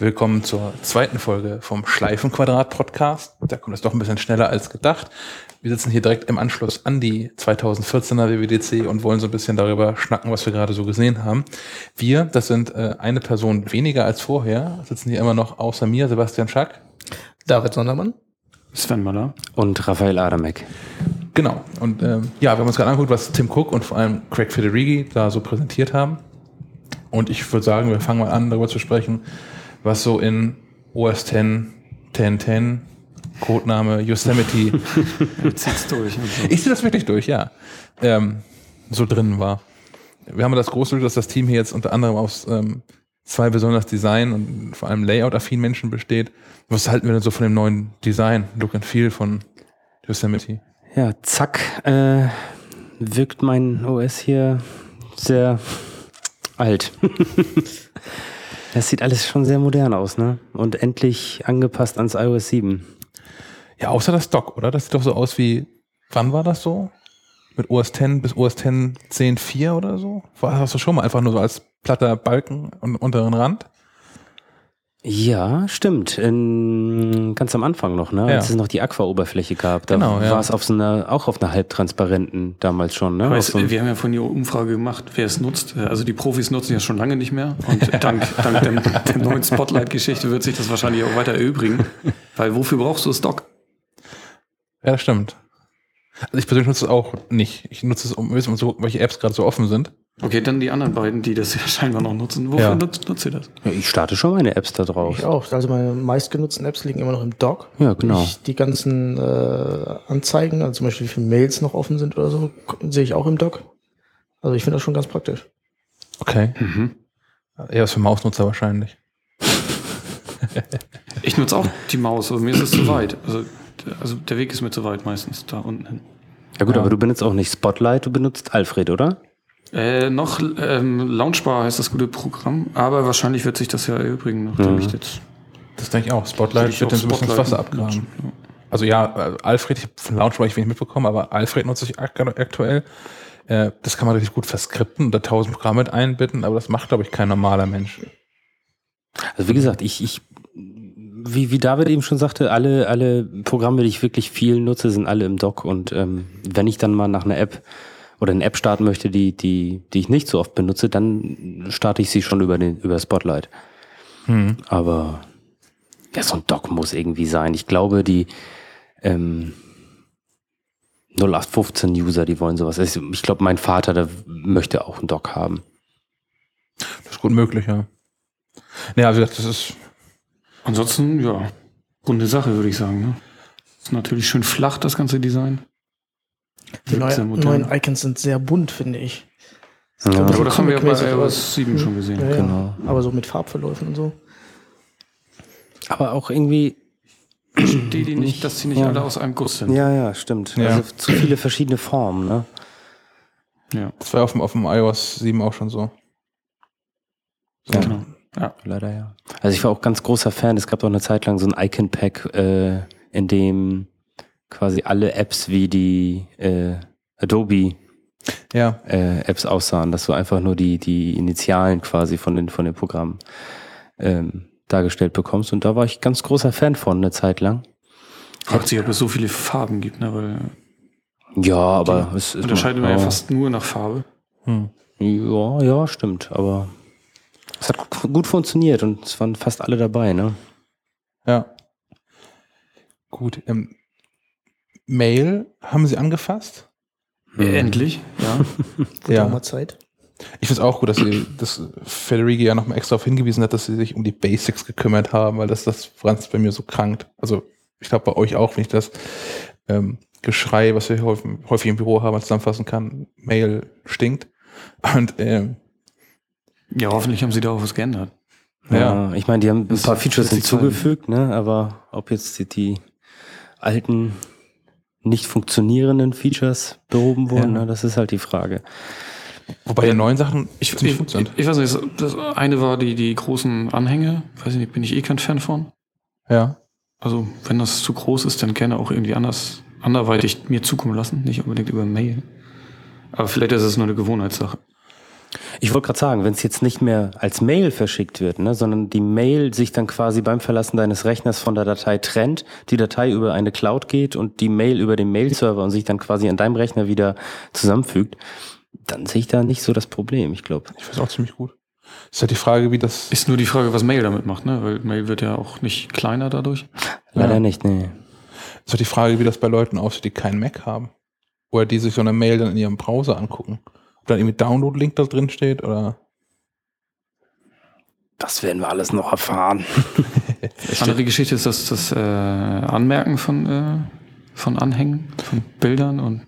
Willkommen zur zweiten Folge vom Schleifenquadrat-Podcast. Da kommt es doch ein bisschen schneller als gedacht. Wir sitzen hier direkt im Anschluss an die 2014er WWDC und wollen so ein bisschen darüber schnacken, was wir gerade so gesehen haben. Wir, das sind äh, eine Person weniger als vorher, sitzen hier immer noch außer mir, Sebastian Schack. David Sondermann. Sven Möller. Und Raphael Adamek. Genau. Und ähm, ja, wir haben uns gerade angeguckt, was Tim Cook und vor allem Craig Federighi da so präsentiert haben. Und ich würde sagen, wir fangen mal an, darüber zu sprechen, was so in OS 10, 1010, Codename Yosemite. Zieht's durch. so. ich ziehe das wirklich durch, ja. Ähm, so drin war. Wir haben das große Glück, dass das Team hier jetzt unter anderem aus ähm, zwei besonders Design und vor allem Layout-affinen Menschen besteht. Was halten wir denn so von dem neuen Design, Look and Feel von Yosemite? Ja, zack, äh, wirkt mein OS hier sehr alt. Das sieht alles schon sehr modern aus, ne? Und endlich angepasst ans iOS 7. Ja, außer das Dock, oder? Das sieht doch so aus wie, wann war das so? Mit OS 10 bis OS 10 10.4 oder so? War das doch schon mal einfach nur so als platter Balken und unteren Rand? Ja, stimmt. In, ganz am Anfang noch, ne? Ja. Als es noch die Aqua-Oberfläche gab. Da Genau, ja. war es auf so einer, auch auf einer halbtransparenten damals schon, ne? Es, so wir haben ja vorhin die Umfrage gemacht, wer es nutzt. Also die Profis nutzen ja schon lange nicht mehr. Und dank, dank der, der neuen Spotlight-Geschichte wird sich das wahrscheinlich auch weiter erübrigen. Weil wofür brauchst du das Dock? Ja, das stimmt. Also ich persönlich nutze es auch nicht. Ich nutze es, um wissen, so, welche Apps gerade so offen sind. Okay, dann die anderen beiden, die das ja scheinbar noch nutzen. Wofür Ja. nutzt, nutzt ihr das? ja, ich starte schon meine Apps da drauf. Ich auch. Also meine meistgenutzten Apps liegen immer noch im Dock. Ja, genau. Ich, die ganzen äh, Anzeigen, also zum Beispiel wie viele Mails noch offen sind oder so, sehe ich auch im Dock. Also ich finde das schon ganz praktisch. Okay. Mhm. Eher was für Mausnutzer wahrscheinlich. Ich nutze auch die Maus, aber mir ist es zu weit. Also, also der Weg ist mir zu weit meistens da unten hin. Ja gut, Ja. aber du benutzt auch nicht Spotlight, du benutzt Alfred, oder? Äh, noch ähm, Launchbar heißt das gute Programm, aber wahrscheinlich wird sich das ja erübrigen, nachdem Mhm. ich jetzt Das denke ich auch. Spotlight ich wird dann so ein bisschen das Wasser abgraben. Also ja, äh, Alfred, ich habe von Launchbar ich wenig mitbekommen, aber Alfred nutze ich ak aktuell. Äh, das kann man relativ gut verskripten und da tausend Programme mit einbinden, aber das macht, glaube ich, kein normaler Mensch. Also wie gesagt, ich, ich wie, wie David eben schon sagte, alle, alle Programme, die ich wirklich viel nutze, sind alle im Dock. Und ähm, wenn ich dann mal nach einer App oder eine App starten möchte, die, die, die ich nicht so oft benutze, dann starte ich sie schon über den, über Spotlight. Hm. Aber ja, so ein Dock muss irgendwie sein. Ich glaube, die ähm, 0815-User, die wollen sowas. Also Ich glaube, mein Vater, der möchte auch einen Dock haben. Das ist gut möglich, ja. Ja, wie gesagt, das ist, Ansonsten, ja, runde Sache, würde ich sagen. Ne? Ist natürlich schön flach, das ganze Design. Die neue, neuen Icons sind sehr bunt, finde ich. Ja, Ja, Aber das haben wir ja bei iOS 7 schon gesehen. Ja, ja. Genau. Aber so mit Farbverläufen und so. aber auch irgendwie Die, die nicht, dass sie nicht Ja. alle aus einem Guss sind. Ja, ja, stimmt. Ja. Also zu viele verschiedene Formen, ne? Ja, das war auf dem, auf dem iOS 7 auch schon so. so. genau. Ja. Leider ja. Also ich war auch ganz großer Fan. Es gab auch eine Zeit lang so ein Icon-Pack, äh, in dem quasi alle Apps wie die äh, Adobe Ja, äh, Apps aussahen, dass du einfach nur die, die Initialen quasi von den, von den Programmen ähm, dargestellt bekommst. Und da war ich ganz großer Fan von eine Zeit lang. Fragt sich, ob es so viele Farben gibt, ne? weil Ja, aber es ist unterscheiden wir ja fast nur nach Farbe. hm. Ja, ja, stimmt. Aber es hat gu- gut funktioniert und es waren fast alle dabei, ne? ja. Gut. Ähm, Mail haben sie angefasst? Endlich, ja. Wurde Ja. mal Zeit. Ich finde es auch gut, dass sie, dass Federighi ja nochmal extra darauf hingewiesen hat, dass sie sich um die Basics gekümmert haben, weil das, das Franz bei mir so krankt. Also ich glaube bei euch auch, wenn ich das ähm, Geschrei, was wir häufig, häufig im Büro haben, zusammenfassen kann, Mail stinkt. Und ähm, Ja, hoffentlich haben sie da auch was geändert. Ja. Ja, ich meine, die haben ein paar Features hinzugefügt, ne? Aber ob jetzt die, die alten nicht funktionierenden Features behoben wurden, Ja. ne? das ist halt die Frage. wobei die neuen Sachen Ich, ziemlich ich, gut sind. ich weiß nicht, das eine war die, die großen Anhänge. Weiß ich nicht, bin ich eh kein Fan von. Ja. Also, wenn das zu groß ist, dann gerne auch irgendwie anders, anderweitig mir zukommen lassen, nicht unbedingt über Mail. Aber vielleicht ist es nur eine Gewohnheitssache. Ich wollte gerade sagen, wenn es jetzt nicht mehr als Mail verschickt wird, ne, sondern die Mail sich dann quasi beim Verlassen deines Rechners von der Datei trennt, die Datei über eine Cloud geht und die Mail über den Mail-Server und sich dann quasi an deinem Rechner wieder zusammenfügt, dann sehe ich da nicht so das Problem, ich glaube. Ich finde es auch ziemlich gut. Ist halt die Frage, wie das. Ist nur die Frage, was Mail damit macht, ne? Weil Mail wird ja auch nicht kleiner dadurch. Leider Ja. nicht, nee. Ist halt die Frage, wie das bei Leuten aussieht, die keinen Mac haben. Oder die sich so eine Mail dann in ihrem Browser angucken. Ob dann irgendwie Download-Link da drin steht oder. Das werden wir alles noch erfahren. Andere Geschichte ist das, das äh, Anmerken von, äh, von Anhängen, von Bildern und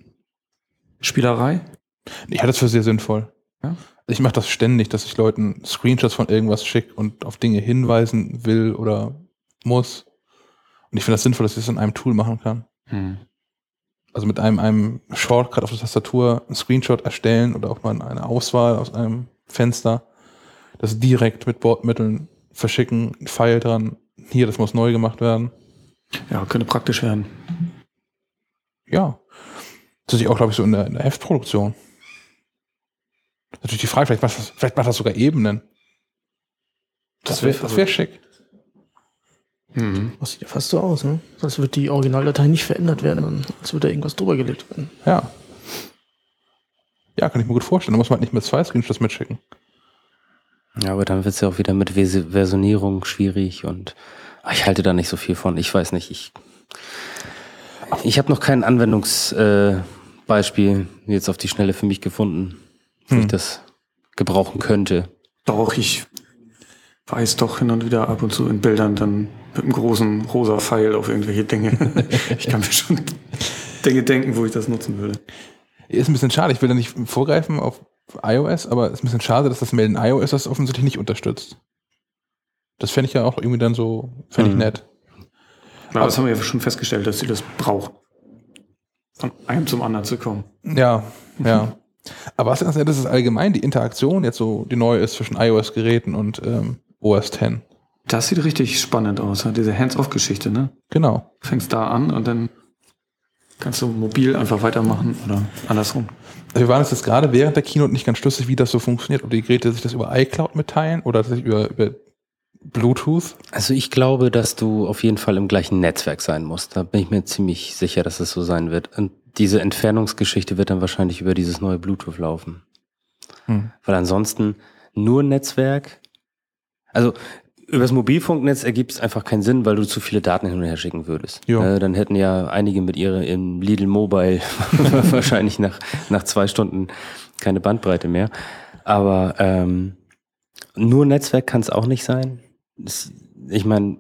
Spielerei. Ich halte das für sehr sinnvoll. Ja? Ich mache das ständig, dass ich Leuten Screenshots von irgendwas schicke und auf Dinge hinweisen will oder muss. Und ich finde das sinnvoll, dass ich das in einem Tool machen kann. Hm. Also mit einem, einem Shortcut auf der Tastatur einen Screenshot erstellen oder auch mal eine Auswahl aus einem Fenster. Das direkt mit Bordmitteln verschicken, ein Pfeil dran. Hier, das muss neu gemacht werden. Ja, könnte praktisch werden. Ja. Das ist auch, glaube ich, so in der, in der Heftproduktion. Natürlich die Frage, vielleicht macht das, vielleicht macht das sogar Ebenen. Das Das wär wäre das wär schick. Mhm. Das sieht ja fast so aus, ne? Als würde die Originaldatei nicht verändert werden, sondern als würde da irgendwas drüber gelegt werden. Ja. Ja, kann ich mir gut vorstellen. Da muss man halt nicht mit zwei Screenshots mitschicken. Ja, aber dann wird es ja auch wieder mit Vers Versionierung schwierig und ah, ich halte da nicht so viel von. Ich weiß nicht, ich, ich habe noch kein Anwendungsbeispiel äh, jetzt auf die Schnelle für mich gefunden, wo ich Hm. das gebrauchen könnte. Doch, ich weiß doch hin und wieder ab und zu in Bildern dann mit einem großen rosa Pfeil auf irgendwelche Dinge. ich kann mir schon Dinge denken, wo ich das nutzen würde. Ist ein bisschen schade. Ich will da nicht vorgreifen auf iOS, aber es ist ein bisschen schade, dass das Melden iOS das offensichtlich nicht unterstützt. Das fände ich ja auch irgendwie dann so, fände ich Mhm. nett. Aber das haben wir ja schon festgestellt, dass sie das braucht. Von einem zum anderen zu kommen. Ja, ja. Aber was ganz nett ist, ist allgemein die Interaktion jetzt so, die neu ist zwischen iOS-Geräten und ähm, OS X. Das sieht richtig spannend aus, ne? diese Hands-off-Geschichte, ne? Genau. Fängst da an und dann kannst du mobil einfach weitermachen oder andersrum. Wir waren jetzt gerade während der Keynote nicht ganz schlüssig, wie das so funktioniert, ob die Geräte sich das über iCloud mitteilen oder sich über, über Bluetooth. Also ich glaube, dass du auf jeden Fall im gleichen Netzwerk sein musst. Da bin ich mir ziemlich sicher, dass es so sein wird. Und diese Entfernungsgeschichte wird dann wahrscheinlich über dieses neue Bluetooth laufen. Hm. Weil ansonsten nur Netzwerk, also übers Mobilfunknetz ergibt es einfach keinen Sinn, weil du zu viele Daten hin und her schicken würdest. Jo. Äh, dann hätten ja einige mit ihrer im Lidl Mobile wahrscheinlich nach, nach zwei Stunden keine Bandbreite mehr. Aber ähm, nur Netzwerk kann es auch nicht sein. Das, ich meine,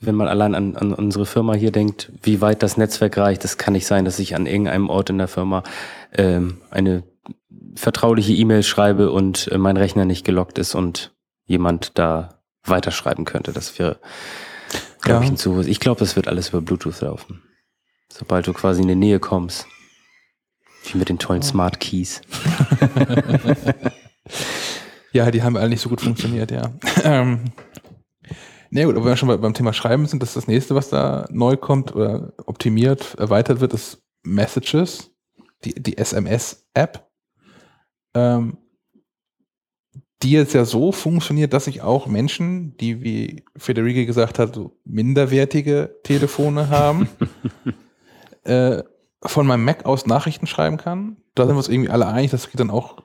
wenn man allein an, an unsere Firma hier denkt, wie weit das Netzwerk reicht, das kann nicht sein, dass ich an irgendeinem Ort in der Firma ähm, eine vertrauliche E-Mail schreibe und äh, mein Rechner nicht gelockt ist und jemand da weiterschreiben könnte. Das wäre, glaube Ja. ich, ein zu. Ich glaube, das wird alles über Bluetooth laufen. Sobald du quasi in die Nähe kommst. Wie mit den tollen Smart Keys. Ja, die haben alle nicht so gut funktioniert, ja. ähm, na gut, aber wenn wir schon bei, beim Thema Schreiben sind, das ist das nächste, was da neu kommt oder optimiert, erweitert wird, ist Messages, die, die SMS-App, ähm, die jetzt ja so funktioniert, dass ich auch Menschen, die, wie Federica gesagt hat, so minderwertige Telefone haben, äh, von meinem Mac aus Nachrichten schreiben kann. Da sind wir uns irgendwie alle einig, das geht dann auch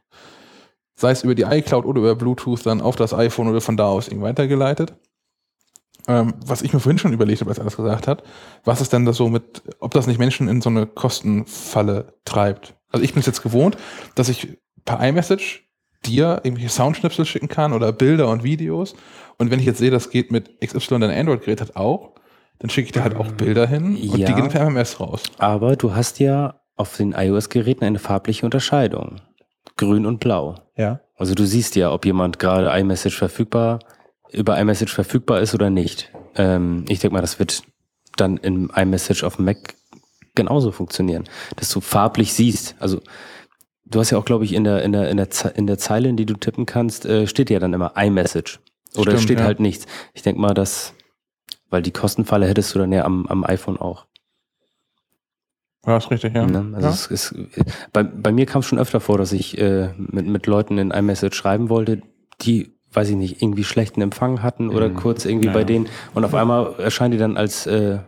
sei es über die iCloud oder über Bluetooth dann auf das iPhone oder von da aus irgendwie weitergeleitet. Ähm, was ich mir vorhin schon überlegt habe, als er das gesagt hat, was ist denn das so mit, ob das nicht Menschen in so eine Kostenfalle treibt? Also ich bin es jetzt gewohnt, dass ich per iMessage dir irgendwelche Soundschnipsel schicken kann oder Bilder und Videos. Und wenn ich jetzt sehe, das geht mit XY, dein Android-Gerät hat auch, dann schicke ich dir halt auch Bilder hin und Ja. die gehen per MMS raus. Aber du hast ja auf den iOS-Geräten eine farbliche Unterscheidung. Grün und blau. Ja. Also du siehst ja, ob jemand gerade iMessage verfügbar, über iMessage verfügbar ist oder nicht. Ähm, ich denke mal, das wird dann im iMessage auf dem Mac genauso funktionieren, dass du farblich siehst. Also du hast ja auch, glaube ich, in der, in der, in der, Ze- in der Zeile, in die du tippen kannst, äh, steht ja dann immer iMessage. Oder Stimmt, steht ja. halt nichts. Ich denke mal, dass, weil die Kostenfalle hättest du dann ja am, am iPhone auch. Ja, ist richtig, ja. Ne? Also ja. es ist, bei, bei mir kam es schon öfter vor, dass ich äh, mit, mit Leuten in iMessage schreiben wollte, die, weiß ich nicht, irgendwie schlechten Empfang hatten oder Mhm. kurz irgendwie Ja, bei denen und auf einmal erscheinen die dann als äh,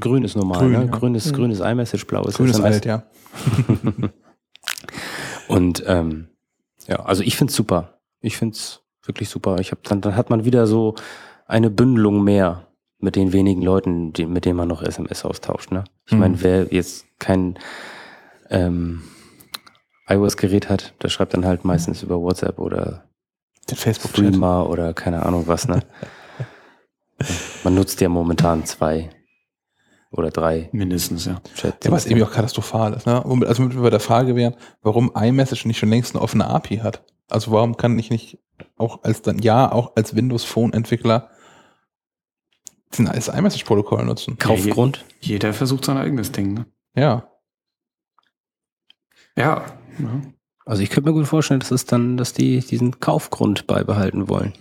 grün ist normal, Grün, ne? ja. grün ist Mhm. iMessage, blau ist Grünes. Alt, ja. Und ähm, ja, also ich find's super. Ich find's wirklich super. Ich hab dann, dann hat man wieder so eine Bündelung mehr mit den wenigen Leuten, die, mit denen man noch SMS austauscht. Ne? Ich Mhm. meine, wer jetzt kein ähm, iOS-Gerät hat, der schreibt dann halt meistens über WhatsApp oder Den Facebook-Chat. Streamer oder keine Ahnung was. Ne? man nutzt ja momentan zwei oder drei Mindestens, ja. Chat. Ja, was irgendwie auch katastrophal ist. Ne? Also mit wir bei der Frage wären, warum iMessage nicht schon längst eine offene API hat. Also warum kann ich nicht auch als dann, ja, auch als Windows Phone Entwickler das iMessage-Protokoll nutzen? Kaufgrund? Jeder versucht sein eigenes Ding, ne? Ja. Ja. ja. Also ich könnte mir gut vorstellen, dass es dann, dass die diesen Kaufgrund beibehalten wollen.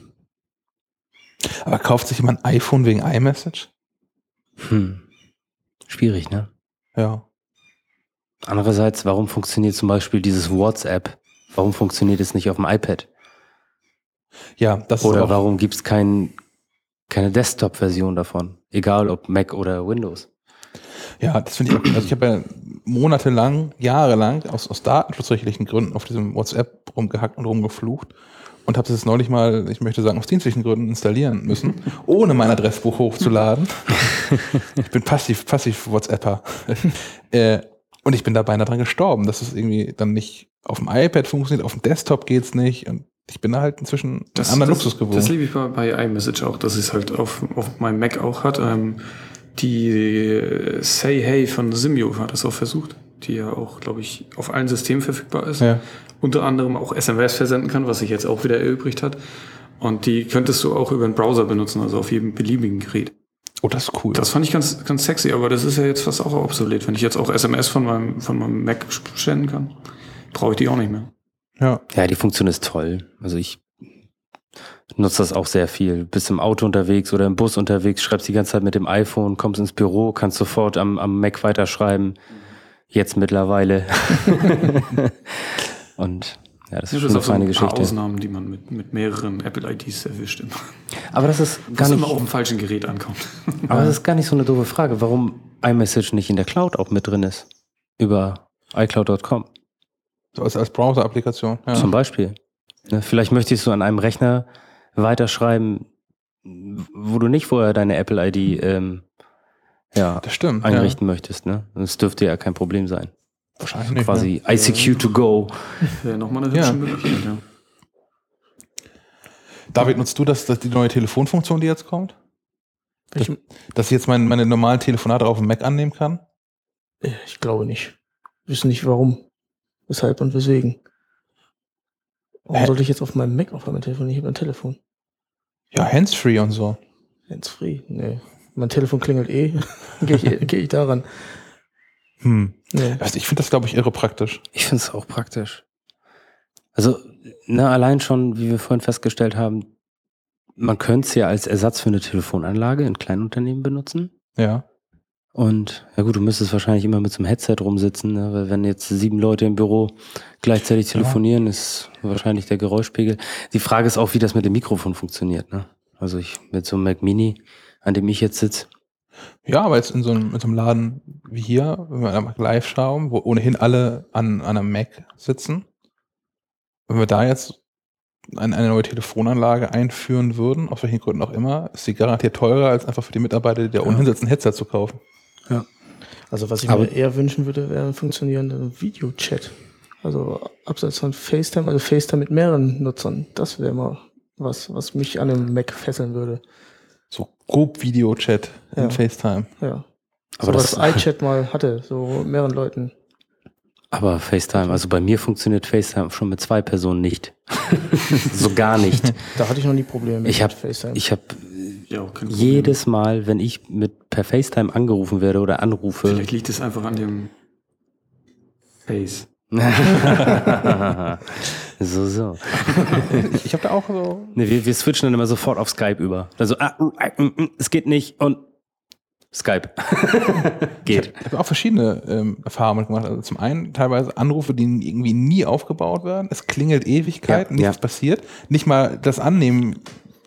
Aber kauft sich jemand ein iPhone wegen iMessage? Hm. Schwierig, ne? Ja. Andererseits, warum funktioniert zum Beispiel dieses WhatsApp? Warum funktioniert es nicht auf dem iPad? Ja, das Oder ist auch, warum gibt es kein, keine Desktop-Version davon? Egal ob Mac oder Windows. ja, das finde ich auch, also ich habe ja monatelang, jahrelang aus, aus datenschutzrechtlichen Gründen auf diesem WhatsApp rumgehackt und rumgeflucht und habe es jetzt neulich mal, ich möchte sagen, aus dienstlichen Gründen installieren müssen, ohne mein Adressbuch hochzuladen. ich bin passiv, passiv WhatsApper. äh, und ich bin da beinahe dran gestorben, dass es irgendwie dann nicht auf dem iPad funktioniert, auf dem Desktop geht's nicht und ich bin da halt inzwischen einen anderen Luxus gewohnt. Das liebe ich bei, bei iMessage auch, dass es halt auf, auf meinem Mac auch hat. Ähm, die äh, Say Hey von Simio hat das auch versucht, die ja auch, glaube ich, auf allen Systemen verfügbar ist. ja. Unter anderem auch SMS versenden kann, was sich jetzt auch wieder erübrigt hat. Und die könntest du auch über einen Browser benutzen, also auf jedem beliebigen Gerät. Oh, das ist cool. Das fand ich ganz, ganz sexy, aber das ist ja jetzt fast auch obsolet. Wenn ich jetzt auch SMS von meinem, von meinem Mac senden kann, brauche ich die auch nicht mehr. ja. Ja, die Funktion ist toll. Also ich nutze das auch sehr viel. Bist im Auto unterwegs oder im Bus unterwegs, schreibst die ganze Zeit mit dem iPhone, kommst ins Büro, kannst sofort am, am Mac weiterschreiben. Jetzt mittlerweile. Und ja, das ist schon eine auch so feine ein paar Geschichte. Ausnahmen, die man mit, mit mehreren Apple-IDs erwischt. Immer. Aber das ist gar Was nicht, immer auf dem falschen Gerät ankommt. aber das ist gar nicht so eine doofe Frage, warum iMessage nicht in der Cloud auch mit drin ist. Über iCloud.com So als, als Browser-Applikation. Ja. zum Beispiel. Ne, vielleicht möchtest du an einem Rechner weiterschreiben, wo du nicht vorher deine Apple-ID ähm, ja, Das stimmt. einrichten möchtest. Ne? Das dürfte ja kein Problem sein. Ja. Wahrscheinlich nicht. Quasi ICQ to go. Wäre nochmal eine Ja. hübsche Möglichkeit, ja. Ne? David, nutzt du das, das die neue Telefonfunktion, die jetzt kommt? Ich, Dass ich jetzt mein, meine normalen Telefonate auf dem Mac annehmen kann? ich glaube nicht. Wissen nicht warum. Weshalb und weswegen. Warum Hä? sollte ich jetzt auf meinem Mac auf einmal telefonieren? Ich habe ein Telefon. Ja, handsfree und so. Hands-free. Nee. Mein Telefon klingelt eh. Gehe ich, geh ich daran. Hm. Nee. Also ich finde das, glaube ich, irre praktisch. Ich finde es auch praktisch. Also, ne, allein schon, wie wir vorhin festgestellt haben, man könnte es ja als Ersatz für eine Telefonanlage in Kleinunternehmen benutzen. Ja. Und ja gut, du müsstest wahrscheinlich immer mit so einem Headset rumsitzen, ne? weil wenn jetzt sieben Leute im Büro gleichzeitig telefonieren, ist wahrscheinlich der Geräuschpegel. Die Frage ist auch, wie das mit dem Mikrofon funktioniert. Ne? Also ich mit so einem Mac Mini, an dem ich jetzt sitze, Ja, aber jetzt in so einem, in so einem Laden wie hier, wenn wir live schauen, wo ohnehin alle an, an einem Mac sitzen, wenn wir da jetzt eine, eine neue Telefonanlage einführen würden, aus welchen Gründen auch immer, ist sie garantiert teurer, als einfach für die Mitarbeiter, die da ohnehin sitzen, ein Headset zu kaufen. Also was ich Aber- mir eher wünschen würde, wäre ein funktionierender Videochat. Also abseits von FaceTime, also FaceTime mit mehreren Nutzern. Das wäre mal was, was mich an einem Mac fesseln würde. Grob Videochat in Ja. FaceTime. Ja. Aber so das- was iChat mal hatte, so mehreren Leuten. aber FaceTime, also bei mir funktioniert FaceTime schon mit zwei Personen nicht. so gar nicht. Da hatte ich noch nie Probleme mit Ich habe FaceTime. ich hab Ja, jedes Mal, wenn ich mit per FaceTime angerufen werde oder anrufe, Vielleicht liegt es einfach an dem Face. So, so. Ich, habe da auch so. Nee, wir, wir switchen dann immer sofort auf Skype über. Also, ah, uh, mm, es geht nicht und Skype. Geht. Ich habe auch verschiedene ähm, Erfahrungen gemacht. Also zum einen teilweise Anrufe, die irgendwie nie aufgebaut werden. Es klingelt Ewigkeiten, Ja, nichts passiert. Nicht mal das Annehmen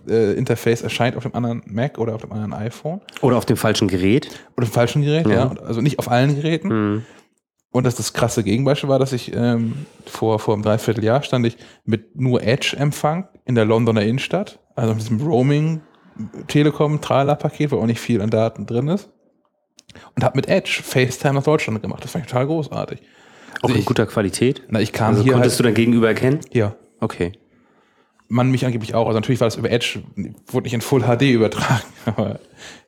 äh, Interface erscheint auf dem anderen Mac oder auf dem anderen iPhone Oder auf dem falschen Gerät. oder dem falschen Gerät, Ja. ja. Also nicht auf allen Geräten. Mhm. Und das, das krasse Gegenbeispiel war, dass ich ähm, vor, vor einem Dreivierteljahr stand ich mit nur Edge-Empfang in der Londoner Innenstadt, also mit diesem Roaming Telekom Trala-Paket, wo auch nicht viel an Daten drin ist. Und habe mit Edge FaceTime nach Deutschland gemacht. Das fand ich total großartig. Auch Also in ich- guter Qualität. Na, ich kam Also hier konntest halt, du dein Gegenüber erkennen? hier, Okay. man mich angeblich auch. Also natürlich war das über Edge, wurde nicht in Full HD übertragen, aber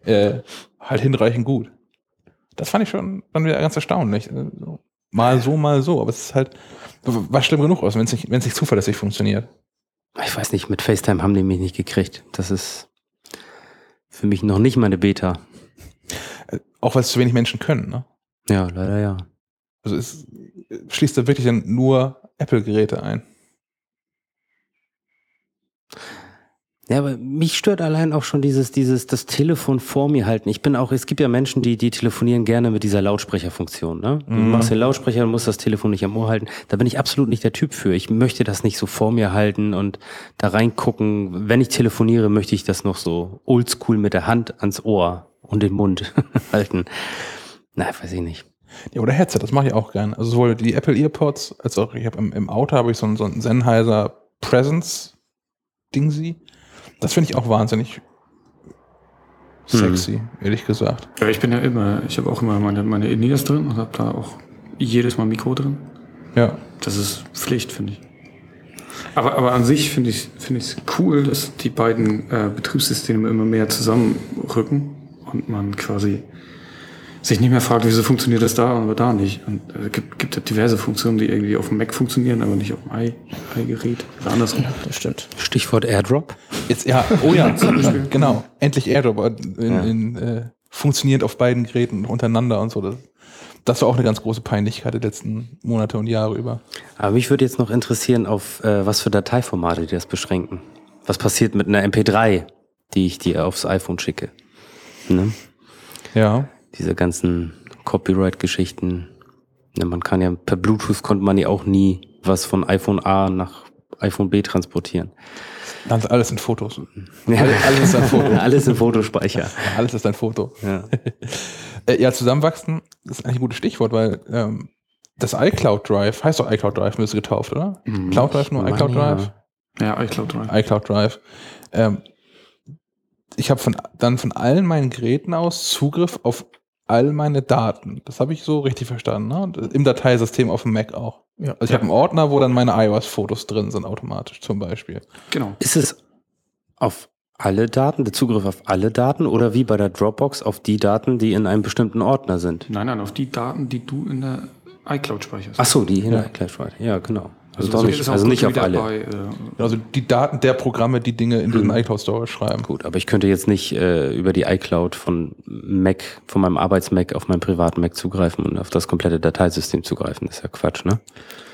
äh, halt hinreichend gut. Das fand ich schon dann wieder ganz erstaunlich. Also, Mal so, mal so, aber es ist halt, war schlimm genug aus, wenn es nicht, nicht zuverlässig funktioniert. Ich weiß nicht, mit FaceTime haben die mich nicht gekriegt. Das ist für mich noch nicht meine Beta. Auch weil es zu wenig Menschen können. Ne? Ja, leider ja. Also es schließt da wirklich dann nur Apple-Geräte ein. Ja, aber mich stört allein auch schon dieses, dieses, das Telefon vor mir halten. Ich bin auch, es gibt ja Menschen, die, die telefonieren gerne mit dieser Lautsprecherfunktion, ne? Du Mhm. machst den Lautsprecher und musst das Telefon nicht am Ohr halten. Da bin ich absolut nicht der Typ für. Ich möchte das nicht so vor mir halten und da reingucken. Wenn ich telefoniere, möchte ich das noch so oldschool mit der Hand ans Ohr und den Mund halten. Na, weiß ich nicht. Ja, oder Headset, das mache ich auch gerne. Also sowohl die Apple EarPods, als auch ich habe im, im Auto habe ich so ein, so ein Sennheiser Presence Dingsy. Das finde ich auch wahnsinnig sexy, ehrlich gesagt. Ja, ich bin ja immer, ich habe auch immer meine, meine In-Ears drin und habe da auch jedes Mal Mikro drin. Ja. Das ist Pflicht, finde ich. Aber, aber an sich finde ich es find cool, dass die beiden äh, Betriebssysteme immer mehr zusammenrücken und man quasi sich nicht mehr fragt, wieso funktioniert das da und da nicht. Und es äh, gibt, gibt ja diverse Funktionen, die irgendwie auf dem Mac funktionieren, aber nicht auf dem i-Gerät oder andersrum. Das stimmt. Stichwort Airdrop. Jetzt, ja, oh ja, genau. Endlich AirDrop in, Ja. in, äh, funktioniert auf beiden Geräten untereinander und so. Das, das war auch eine ganz große Peinlichkeit der letzten Monate und Jahre über. Aber mich würde jetzt noch interessieren, auf äh, was für Dateiformate die das beschränken. Was passiert mit einer MP3, die ich dir aufs iPhone schicke? Ne? Ja. Diese ganzen Copyright-Geschichten. Ja, man kann ja per Bluetooth konnte man ja auch nie was von iPhone A nach iPhone B transportieren. Ganz alles sind Fotos. Ja, Alles, alles ist ein Foto. alles im Fotospeicher. Alles ist ein Foto. Ja. Äh, ja, zusammenwachsen ist eigentlich ein gutes Stichwort, weil ähm, das iCloud Drive, heißt doch iCloud Drive, müsste getauft, oder? Mhm. Cloud Drive nur iCloud ja. Drive? Ja, iCloud Drive. iCloud Drive. Ähm, ich habe von, dann von allen meinen Geräten aus Zugriff auf all meine Daten. Das habe ich so richtig verstanden. Ne? Und Im Dateisystem auf dem Mac auch. Ja. Also ich habe einen Ordner, wo dann meine iOS-Fotos drin sind, automatisch zum Beispiel. Genau. Ist es auf alle Daten, der Zugriff auf alle Daten oder wie bei der Dropbox auf die Daten, die in einem bestimmten Ordner sind? Nein, nein, auf die Daten, die du in der iCloud speicherst. Ach so, die in Ja. der iCloud Drive. Ja, genau. Also, so doch geht nicht, also nicht auf wieder alle. Bei, äh, Also die Daten der Programme, die Dinge in diesem iCloud Storage schreiben. Gut, aber ich könnte jetzt nicht äh, über die iCloud von Mac, von meinem Arbeits-Mac auf meinen privaten Mac zugreifen und auf das komplette Dateisystem zugreifen. Das ist ja Quatsch, ne?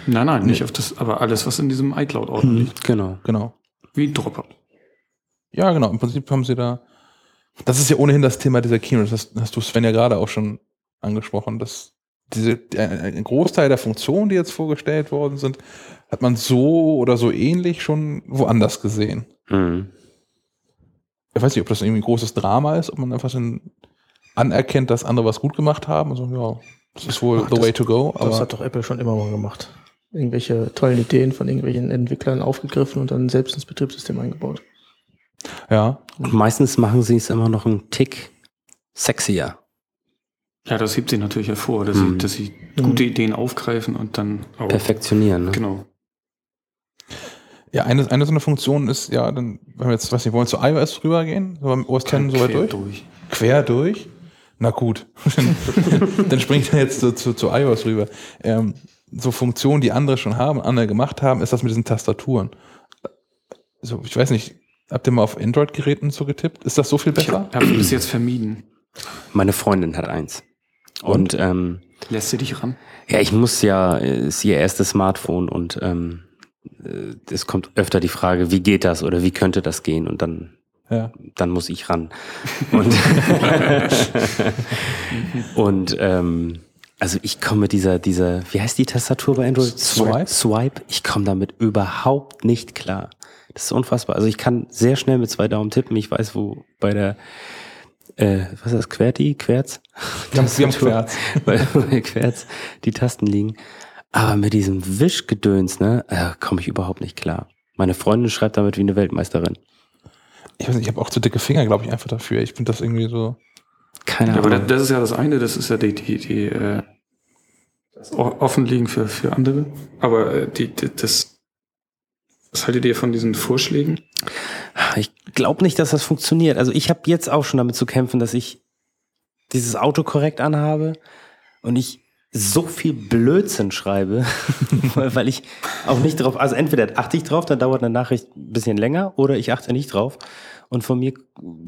nein, nein, nicht auf das, aber alles, was in diesem iCloud-Ordner liegt. Genau. Genau. Wie Dropper. Ja, genau. Im Prinzip haben sie da. Das ist ja ohnehin das Thema dieser Keynote. Das hast, du Sven ja gerade auch schon angesprochen, dass diese, die- ein ein Großteil der Funktionen, die jetzt vorgestellt worden sind, hat man so oder so ähnlich schon woanders gesehen. Mhm. Ich weiß nicht, ob das irgendwie ein großes Drama ist, ob man einfach dann anerkennt, dass andere was gut gemacht haben und so, ja, das ist wohl Ach, the das- way to go. Das hat doch Apple schon immer mal gemacht. Irgendwelche tollen Ideen von irgendwelchen Entwicklern aufgegriffen und dann selbst ins Betriebssystem eingebaut. ja, Und meistens machen sie es immer noch einen Tick sexier. Ja, das hebt sie natürlich hervor, dass, Mhm. sie, dass sie gute Ideen aufgreifen und dann auch. Perfektionieren, ne? Genau. Ja, eine, eine so eine Funktion ist ja, dann, wenn wir jetzt, weiß nicht, wollen wir zu iOS rübergehen? So beim OS 10 so weit Quer durch? Quer durch? Na gut, dann springt er jetzt zu, zu, zu iOS rüber. Ähm, so Funktionen, die andere schon haben, andere gemacht haben, ist das mit diesen Tastaturen. So, ich weiß nicht, habt ihr mal auf Android-Geräten so getippt? Ist das so viel Ich besser? habe hab bis jetzt vermieden. Meine Freundin hat eins. Und, ähm, Lässt sie dich ran? ja, ich muss ja, äh, ist ihr erstes Smartphone und ähm, äh, es kommt öfter die Frage, wie geht das oder wie könnte das gehen? Und dann Ja. dann muss ich ran. Und, und ähm, also ich komme mit dieser, dieser, wie heißt die Tastatur bei Android? Swipe? Swipe. Ich komme damit überhaupt nicht klar. Das ist unfassbar. Also ich kann sehr schnell mit zwei Daumen tippen. Ich weiß, wo bei der, äh, was ist das, QWERTY? Querz? Wir haben, Querz. bei Querz die Tasten liegen. Aber mit diesem Wischgedöns, ne, äh, komme ich überhaupt nicht klar. Meine Freundin schreibt damit wie eine Weltmeisterin. Ich weiß nicht, ich habe auch zu dicke Finger, glaube ich, einfach dafür. Ich finde das irgendwie so. Keine Ja, aber Ahnung. das, ist ja das eine, das ist ja die, die, die äh, das o- Offenlegen für, für andere. Aber äh, die, die, das, was haltet ihr von diesen Vorschlägen? Ich glaube nicht, dass das funktioniert. Also ich habe jetzt auch schon damit zu kämpfen, dass ich dieses Auto korrekt anhabe und ich so viel Blödsinn schreibe, weil ich auch nicht drauf, also entweder achte ich drauf, dann dauert eine Nachricht ein bisschen länger oder ich achte nicht drauf und von mir,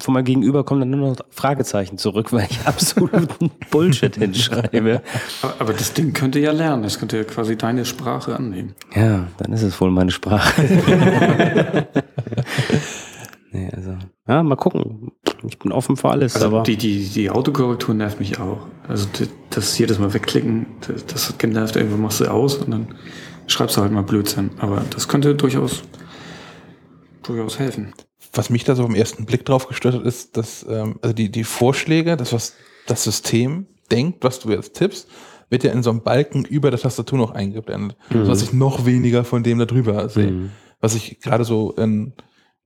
von meinem Gegenüber kommen dann nur noch Fragezeichen zurück, weil ich absoluten Bullshit hinschreibe. Aber, aber das Ding könnte ja lernen, das könnte ja quasi deine Sprache annehmen. Ja, dann ist es wohl meine Sprache. nee, also, ja, mal gucken. Ich bin offen für alles, Also aber. die, die, die Autokorrektur nervt mich auch. Also das jedes Mal wegklicken, das, das hat genervt, irgendwann machst du aus und dann schreibst du halt mal Blödsinn. Aber das könnte durchaus, durchaus helfen. Was mich da so im ersten Blick drauf gestört hat, ist, dass ähm, also die, die Vorschläge, das, was das System denkt, was du jetzt tippst, wird ja in so einem Balken über der Tastatur noch eingeblendet, sodass ich noch weniger von dem da drüber sehe. Mhm. Was ich gerade so in,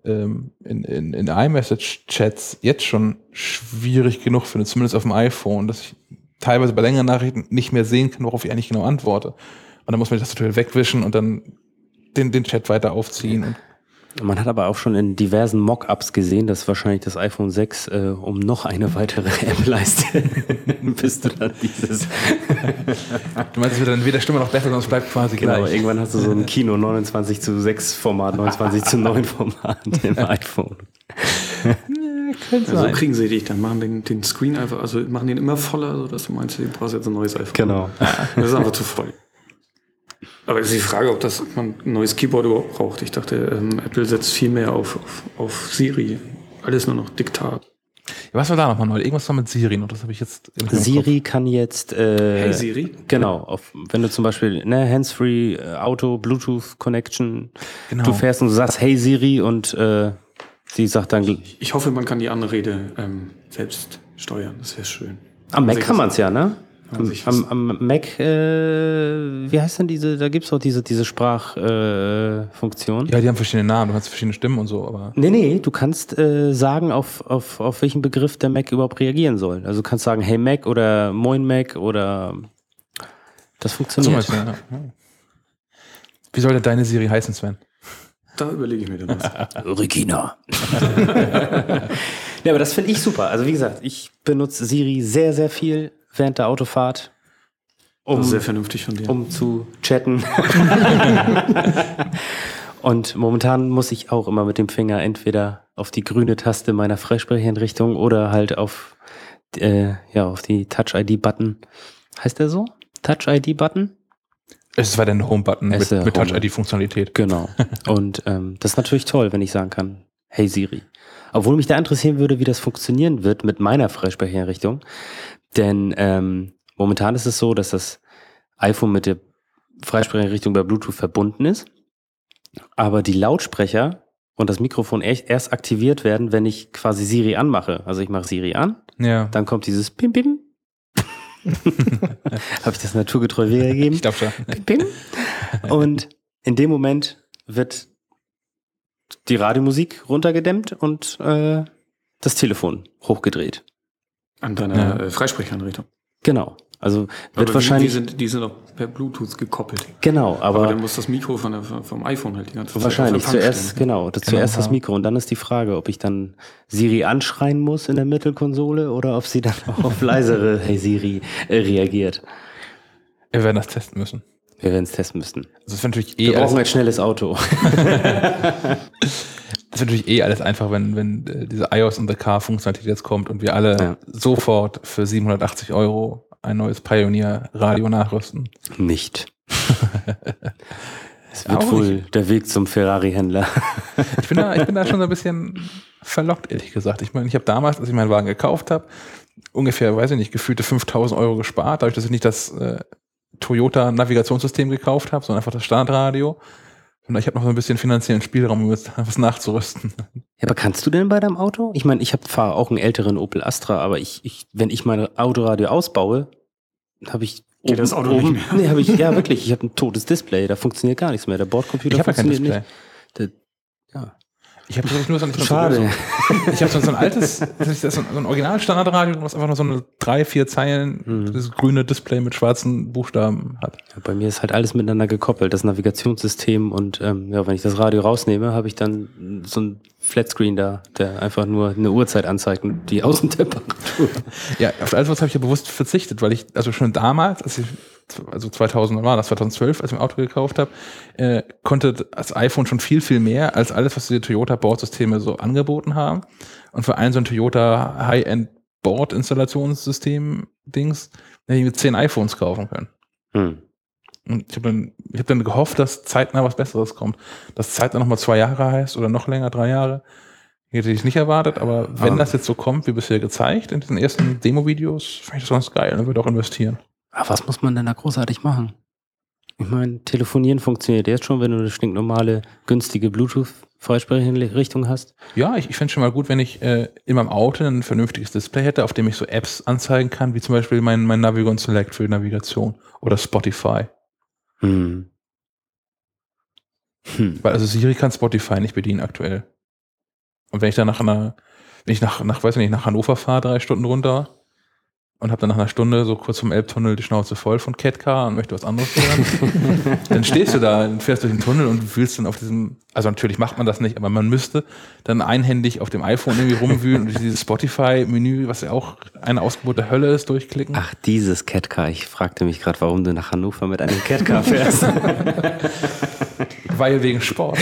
ähm, in, in, in iMessage-Chats jetzt schon schwierig genug finde, zumindest auf dem iPhone, dass ich teilweise bei längeren Nachrichten nicht mehr sehen kann, worauf ich eigentlich genau antworte. Und dann muss man die Tastatur wegwischen und dann den, den Chat weiter aufziehen. Man hat aber auch schon in diversen Mockups gesehen, dass wahrscheinlich das iPhone 6 äh, um noch eine weitere App-Leiste, bis du dann dieses. du meinst, es wird dann weder Stimme noch besser, es bleibt quasi Genau, gleich. irgendwann hast du so ein Kino 29 zu 6 Format, 29 zu 9 Format im iPhone. Also so kriegen sie dich, dann machen den, den Screen einfach, also machen den immer voller, sodass du meinst, du brauchst jetzt ein neues iPhone. Genau. Das ist einfach zu voll. Aber es ist die Frage, ob das ob man ein neues Keyboard überhaupt braucht. Ich dachte, ähm, Apple setzt viel mehr auf, auf, auf Siri. Alles nur noch Diktat. Was war da nochmal neu? Irgendwas war mit Siri noch, das habe ich jetzt im Kopf. Siri kann jetzt. Äh, Hey Siri. Genau, auf, wenn du zum Beispiel ne, Handsfree, äh, Auto, Bluetooth Connection, Genau. du fährst und du sagst Hey Siri und äh, sie sagt dann, Ich hoffe, man kann die Anrede ähm, selbst steuern. Das wäre schön. am Mac sich kann man es ja, ne? Kann Am, am, am Mac, äh, wie heißt denn diese, da gibt's doch diese, diese Sprachfunktion. Äh. Ja, die haben verschiedene Namen, du hast verschiedene Stimmen und so, aber. Nee, nee, du kannst äh, sagen, auf, auf, auf welchen Begriff der Mac überhaupt reagieren soll. Also du kannst sagen, hey Mac oder Moin Mac oder das funktioniert. Beispiel, ja. Wie soll denn deine Siri heißen, Sven? Da überlege ich mir dann was. Regina. ja, aber das finde ich super. Also wie gesagt, ich benutze Siri sehr, sehr viel während der Autofahrt, um, Das ist sehr vernünftig von dir. um zu chatten. Und momentan muss ich auch immer mit dem Finger entweder auf die grüne Taste meiner Freisprecheinrichtung oder halt auf, äh, ja, auf die Touch-ID-Button. Heißt der so? Touch-ID-Button? Es war dein Home-Button Es mit, mit. Touch-ID-Funktionalität. Genau. Und ähm, das ist natürlich toll, wenn ich sagen kann, hey Siri. Obwohl mich da interessieren würde, wie das funktionieren wird mit meiner Freisprecheinrichtung. Denn ähm, momentan ist es so, dass das iPhone mit der Freisprecheinrichtung bei Bluetooth verbunden ist. Aber die Lautsprecher und das Mikrofon erst aktiviert werden, wenn ich quasi Siri anmache. Also ich mache Siri an, Ja. dann kommt dieses Pim Pim. Habe ich das naturgetreu wiedergegeben? Ich glaube schon. Pim. Und in dem Moment wird die Radiomusik runtergedämmt und äh, das Telefon hochgedreht. An deiner Ja. äh, Freisprecheinrichtung. Genau. Also wird Aber wahrscheinlich. Die, sind, die sind auch per Bluetooth gekoppelt. genau, Aber, aber, dann muss das Mikro von der, vom iPhone halt die ganze Zeit wahrscheinlich zuerst, stehen. genau, das, Genau, zuerst das. Mikro und dann ist die Frage, ob ich dann Siri anschreien muss in der Mittelkonsole oder ob sie dann auch auf leisere Hey Siri äh, reagiert. Wir werden das testen müssen. Wir werden es testen müssen. Das ist natürlich Wir eh alles, brauchen ein schnelles Auto. das ist natürlich eh alles einfach, wenn, wenn äh, diese iOS und the Car Funktionalität jetzt kommt und wir alle Ja. sofort für 780 Euro ein neues Pioneer Radio nachrüsten. Nicht. Es wird wohl der Weg zum Ferrari-Händler. Ich bin da, ich bin da schon so ein bisschen verlockt, ehrlich gesagt. Ich meine, ich habe damals, als ich meinen Wagen gekauft habe, ungefähr, weiß ich nicht, gefühlte 5000 Euro gespart, dadurch, dass ich nicht das äh, Toyota Navigationssystem gekauft habe, sondern einfach das Startradio. Und ich habe noch so ein bisschen finanziellen Spielraum, um jetzt was nachzurüsten. Ja, aber kannst du denn bei deinem Auto? Ich meine, ich fahre auch einen älteren Opel Astra, aber ich, ich, wenn ich mein Autoradio ausbaue, habe ich Geht das Auto nicht mehr? Nee, habe ich ja wirklich. Ich habe ein totes Display, da funktioniert gar nichts mehr. Der Bordcomputer Ich ja kein funktioniert Display. nicht. Der, ja. Ich habe nur so ein, Schade. So, ich habe so, so ein altes, das ist so ein Original-Standardradio, was einfach nur so eine drei, vier Zeilen, Mhm. das grüne Display mit schwarzen Buchstaben hat. Ja, Bei mir ist halt alles miteinander gekoppelt, das Navigationssystem und ähm, ja, wenn ich das Radio rausnehme, habe ich dann so ein Flatscreen da, der einfach nur eine Uhrzeit anzeigt und die Außentemperatur. Ja, auf alles was habe ich ja bewusst verzichtet, weil ich, also schon damals, als ich, also 2000 war das, 2012, als ich ein Auto gekauft habe, äh, konnte das iPhone schon viel, viel mehr als alles, was die Toyota-Bordsysteme so angeboten haben. Und für ein so ein Toyota High-End Board-Installationssystem-Dings, hätte ich mir zehn iPhones kaufen können. Hm. Und ich habe dann, ich hab dann gehofft, dass zeitnah was Besseres kommt. Dass zeitnah nochmal zwei Jahre heißt oder noch länger, drei Jahre. Hätte ich nicht erwartet, aber wenn Ah. das jetzt so kommt, wie bisher gezeigt, in diesen ersten Demo-Videos, finde ich das ganz geil. Dann würde ich auch investieren. Aber was muss man denn da großartig machen? Ich meine, telefonieren funktioniert jetzt schon, wenn du eine stinknormale, günstige Bluetooth-Freisprecheinrichtung hast. Ja, ich, ich fände schon mal gut, wenn ich äh, in meinem Auto ein vernünftiges Display hätte, auf dem ich so Apps anzeigen kann, wie zum Beispiel mein, mein Navigon Select für die Navigation oder Spotify. Hm. Hm. Weil also Siri kann Spotify nicht bedienen aktuell. Und wenn ich dann nach einer, wenn ich nach, nach weiß ich nicht, nach Hannover fahre, drei Stunden runter und habe dann nach einer Stunde so kurz vom Elbtunnel die Schnauze voll von Catcar und möchte was anderes hören, dann stehst du da und fährst durch den Tunnel und wühlst dann auf diesem, also natürlich macht man das nicht, aber man müsste dann einhändig auf dem iPhone irgendwie rumwühlen und dieses Spotify-Menü, was ja auch eine Ausgeburt der Hölle ist, durchklicken. Ach, dieses Catcar. Ich fragte mich gerade, warum du nach Hannover mit einem Catcar fährst. Weil wegen Sport.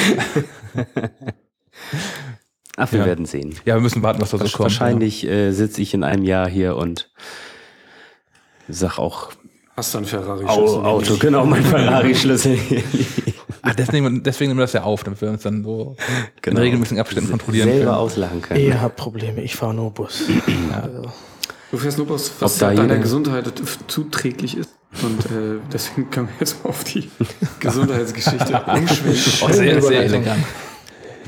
Ach, wir Ja. werden sehen. Ja, wir müssen warten, was da so kommt. Wahrscheinlich äh, sitze ich in einem Jahr hier und sag auch Hast du einen Ferrari? Au, Auto, genau, mein Ferrari-Schlüssel. Ja. Ah, deswegen, deswegen nehmen wir das ja auf, damit wir uns dann so Genau. in regelmäßigen Abständen kontrollieren Selber können. auslachen können. Ihr habt Probleme, ich fahre nur Bus. Also, Du fährst nur Bus, was Ob da deiner Gesundheit zuträglich ist. Und äh, deswegen können wir jetzt mal auf die Gesundheitsgeschichte umschwenken. Oh, sehr, sehr elegant.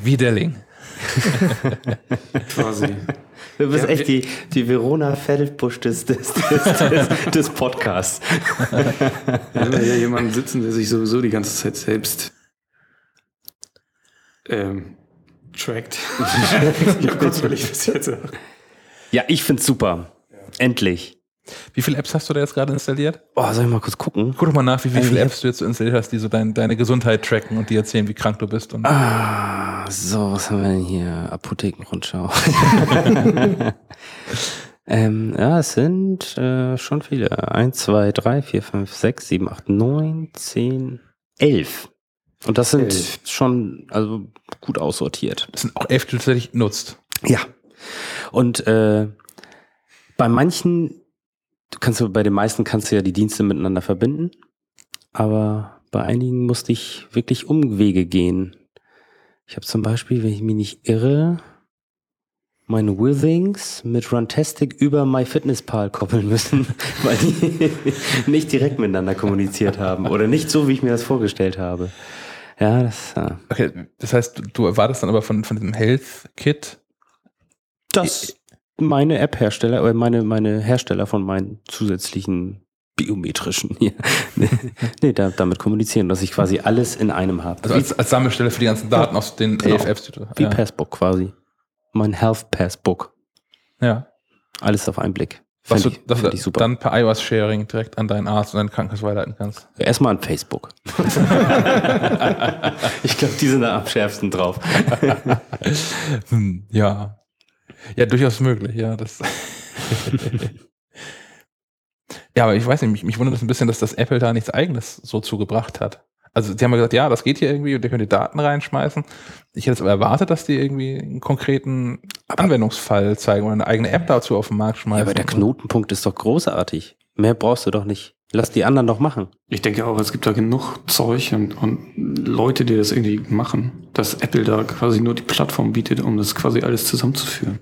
Wie Delling. Quasi. Du bist Ja, echt die, die Verona Feldbusch des, des, des, des, Podcasts. Wir haben ja hier jemanden sitzen, der sich sowieso die ganze Zeit selbst ähm, trackt. ich habe kurz überlegt, was ich jetzt sage. Ja, ich find's super. Endlich. Wie viele Apps hast du da jetzt gerade installiert? Oh, soll ich mal kurz gucken? Guck doch mal nach, wie, wie Also viele Apps du jetzt so installiert hast, die so dein, deine Gesundheit tracken und die erzählen, wie krank du bist. Und Ah, so, was haben wir denn hier? Apothekenrundschau. ähm, ja, es sind äh, schon viele. Eins, zwei, drei, vier, fünf, sechs, sieben, acht, neun, zehn, elf. Und das sind Elf. schon also gut aussortiert. das sind auch elf, die du tatsächlich nutzt. Ja. Und äh, bei manchen, du kannst bei den meisten kannst du ja die Dienste miteinander verbinden, aber bei einigen musste ich wirklich Umwege gehen. Ich habe zum Beispiel, wenn ich mich nicht irre, meine Withings mit Runtastic über MyFitnessPal koppeln müssen, weil die nicht direkt miteinander kommuniziert haben oder nicht so, wie ich mir das vorgestellt habe. Ja, das, äh, Okay, das heißt, du, erwartest dann aber von, von diesem Health Kit. dass meine App-Hersteller oder meine, meine Hersteller von meinen zusätzlichen biometrischen hier, nee, da, damit kommunizieren, dass ich quasi alles in einem habe. Also als, als Sammelstelle für die ganzen Daten aus den Genau. elf Apps, die du wie ja. Passbook quasi. Mein Health Passbook. ja. Alles auf einen Blick. Was Fänd du ich, das fänd ich super. dann per iOS-Sharing direkt an deinen Arzt und deinen Krankenhaus weiterleiten kannst. Erstmal an Facebook. ich glaube, die sind da am schärfsten drauf. Hm, ja. Ja, durchaus möglich, ja. Das ja, aber ich weiß nicht, mich, mich wundert es ein bisschen, dass das Apple da nichts eigenes so zugebracht hat. Also die haben ja gesagt, ja, das geht hier irgendwie und ihr könnt die Daten reinschmeißen. Ich hätte es aber erwartet, dass die irgendwie einen konkreten Anwendungsfall zeigen oder eine eigene App dazu auf den Markt schmeißen. Ja, aber der Knotenpunkt ist doch großartig. Mehr brauchst du doch nicht. Lass die anderen doch machen. Ich denke auch, es gibt da genug Zeug und, und Leute, die das irgendwie machen, dass Apple da quasi nur die Plattform bietet, um das quasi alles zusammenzuführen.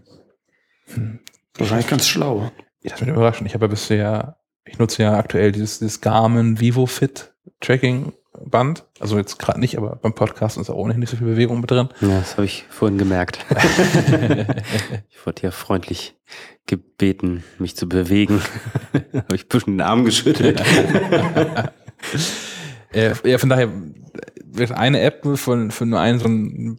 Hm. Wahrscheinlich ganz schlau. Ja, das wird überraschend. Ich habe ja bisher, ich nutze ja aktuell dieses, dieses Garmin Vivo Fit Tracking Band. Also jetzt gerade nicht, aber beim Podcast ist auch ohnehin nicht so viel Bewegung mit drin. Ja, das habe ich vorhin gemerkt. ich wurde ja freundlich gebeten, mich zu bewegen. habe ich ein bisschen den Arm geschüttelt. äh, ja, von daher wird eine App von, für nur einen so ein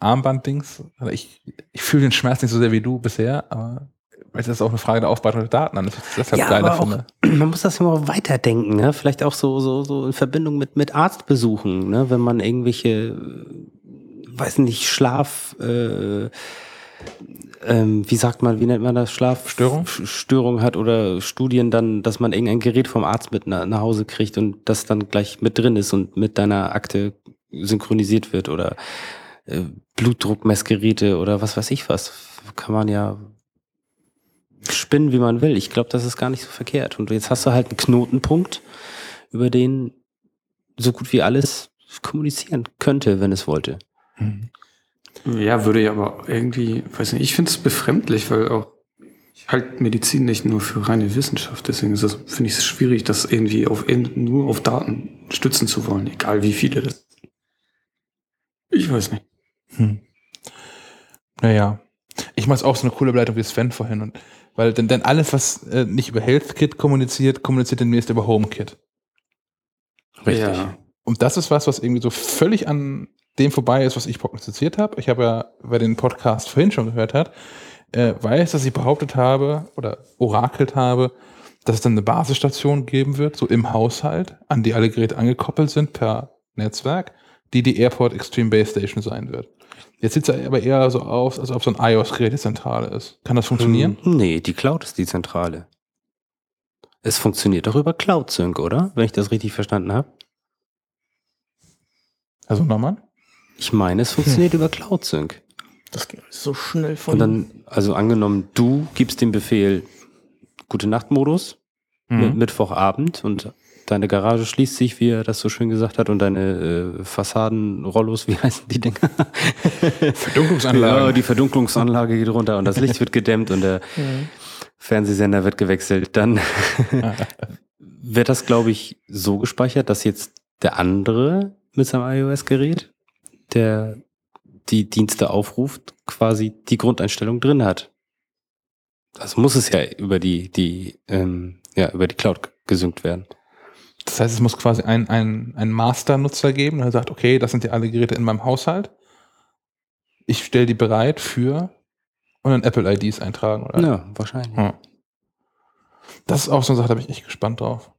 Armband-Dings. Ich, ich fühle den Schmerz nicht so sehr wie du bisher, aber Vielleicht ist auch eine Frage der Aufbereitung der Daten an. Das ist ja, geiler finde. Man muss das immer weiterdenken, ne? Vielleicht auch so, so, so in Verbindung mit, mit Arztbesuchen, ne? Wenn man irgendwelche, weiß nicht, Schlaf, äh, ähm, wie sagt man, wie nennt man das, Schlafstörung Störung hat oder Studien dann, dass man irgendein Gerät vom Arzt mit nach, nach Hause kriegt und das dann gleich mit drin ist und mit deiner Akte synchronisiert wird oder äh, Blutdruckmessgeräte oder was weiß ich was. Kann man ja spinnen, wie man will. Ich glaube, das ist gar nicht so verkehrt. Und jetzt hast du halt einen Knotenpunkt, über den so gut wie alles kommunizieren könnte, wenn es wollte. Mhm. Ja, würde ich aber irgendwie, weiß nicht, ich finde es befremdlich, weil auch ich halte Medizin nicht nur für reine Wissenschaft, deswegen ist finde ich es schwierig, das irgendwie auf, nur auf Daten stützen zu wollen, egal wie viele das. Ich weiß nicht. Hm. Naja. Ich mache es auch so eine coole Beleidigung wie Sven vorhin und weil denn, denn alles, was äh, nicht über HealthKit kommuniziert, kommuniziert demnächst über HomeKit. Richtig. Ja. Und das ist was, was irgendwie so völlig an dem vorbei ist, was ich prognostiziert habe. Ich habe ja, wer den Podcast vorhin schon gehört hat, äh, weiß, dass ich behauptet habe oder orakelt habe, dass es dann eine Basisstation geben wird, so im Haushalt, an die alle Geräte angekoppelt sind per Netzwerk, die die Airport Extreme Base Station sein wird. Jetzt sieht es aber eher so aus, als ob so ein iOS-Gerät die Zentrale ist. Kann das funktionieren? Hm, nee, die Cloud ist die Zentrale. Es funktioniert doch über Cloud Sync, oder? Wenn ich das richtig verstanden habe. Also nochmal? Ich meine, es funktioniert hm. über Cloud Sync. Das geht so schnell von. Und dann, also angenommen, du gibst den Befehl Gute Nacht Modus mhm. Mittwochabend und deine Garage schließt sich, wie er das so schön gesagt hat, und deine äh, Fassadenrollos, wie heißen die Dinger? Verdunklungsanlage. Ja, die Verdunklungsanlage geht runter und das Licht wird gedämmt und der mhm. Fernsehsender wird gewechselt. Dann wird das, glaube ich, so gespeichert, dass jetzt der andere mit seinem iOS-Gerät, der die Dienste aufruft, quasi die Grundeinstellung drin hat. Das muss es ja über die, die, ähm, ja, über die Cloud gesynkt werden. Das heißt, es muss quasi ein, ein, ein Master-Nutzer geben, der sagt, okay, das sind ja alle Geräte in meinem Haushalt. Ich stelle die bereit für und dann Apple-IDs eintragen, oder? Ja, wahrscheinlich. Hm. Das ist auch so eine Sache, da bin ich echt gespannt drauf.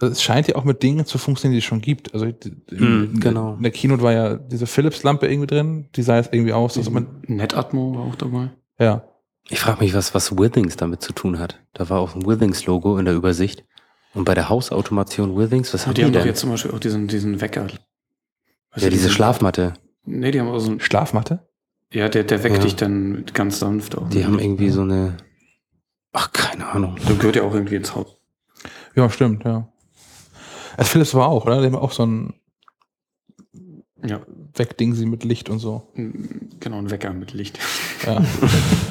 Also es scheint ja auch mit Dingen zu funktionieren, die es schon gibt. Also in, mm, genau. in der Keynote war ja diese Philips-Lampe irgendwie drin, die sah jetzt irgendwie aus. Also man Netatmo war auch dabei. Ja. Ich frage mich, was, was Withings damit zu tun hat. Da war auch ein Withings-Logo in der Übersicht. Und bei der Hausautomation Withings, was haben die? Die haben denn? doch jetzt zum Beispiel auch diesen, diesen Wecker. Was ja, diese Schlafmatte. Nee, die haben auch so ein. Schlafmatte? Ja, der, der weckt ja. dich dann ganz sanft auch. Die haben irgendwie so eine. Ach, keine Ahnung. Du gehört ja auch irgendwie ins Haus. Ja, stimmt, ja. Also Philips war auch, oder? Die haben auch so ein ja. Wegding sie mit Licht und so. Genau, ein Wecker mit Licht. Ja,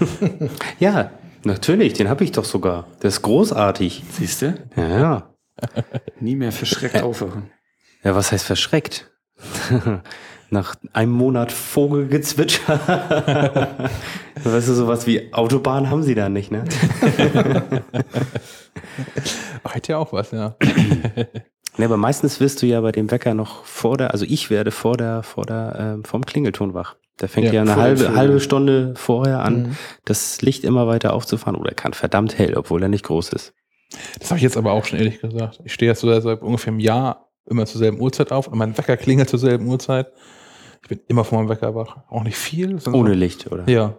ja Natürlich, den habe ich doch sogar. Der ist großartig. Siehst du? Ja, ja. Nie mehr verschreckt aufwachen. Ja, was heißt verschreckt? Nach einem Monat Vogelgezwitscher. weißt du, sowas wie Autobahn haben sie da nicht, ne? Hätte ja auch was, ja. Ne, aber meistens wirst du ja bei dem Wecker noch vor der, also ich werde vor der, vor der, ähm, vom Klingelton wach. Der fängt ja, ja eine halbe, halbe Stunde vorher an, mhm. das Licht immer weiter aufzufahren. Oder er kann verdammt hell, obwohl er nicht groß ist. Das habe ich jetzt aber auch schon ehrlich gesagt. Ich stehe jetzt so seit ungefähr einem Jahr immer zur selben Uhrzeit auf und mein Wecker klingelt zur selben Uhrzeit. Ich bin immer vor meinem Wecker wach. Auch nicht viel. Ohne so, Licht, oder? Ja.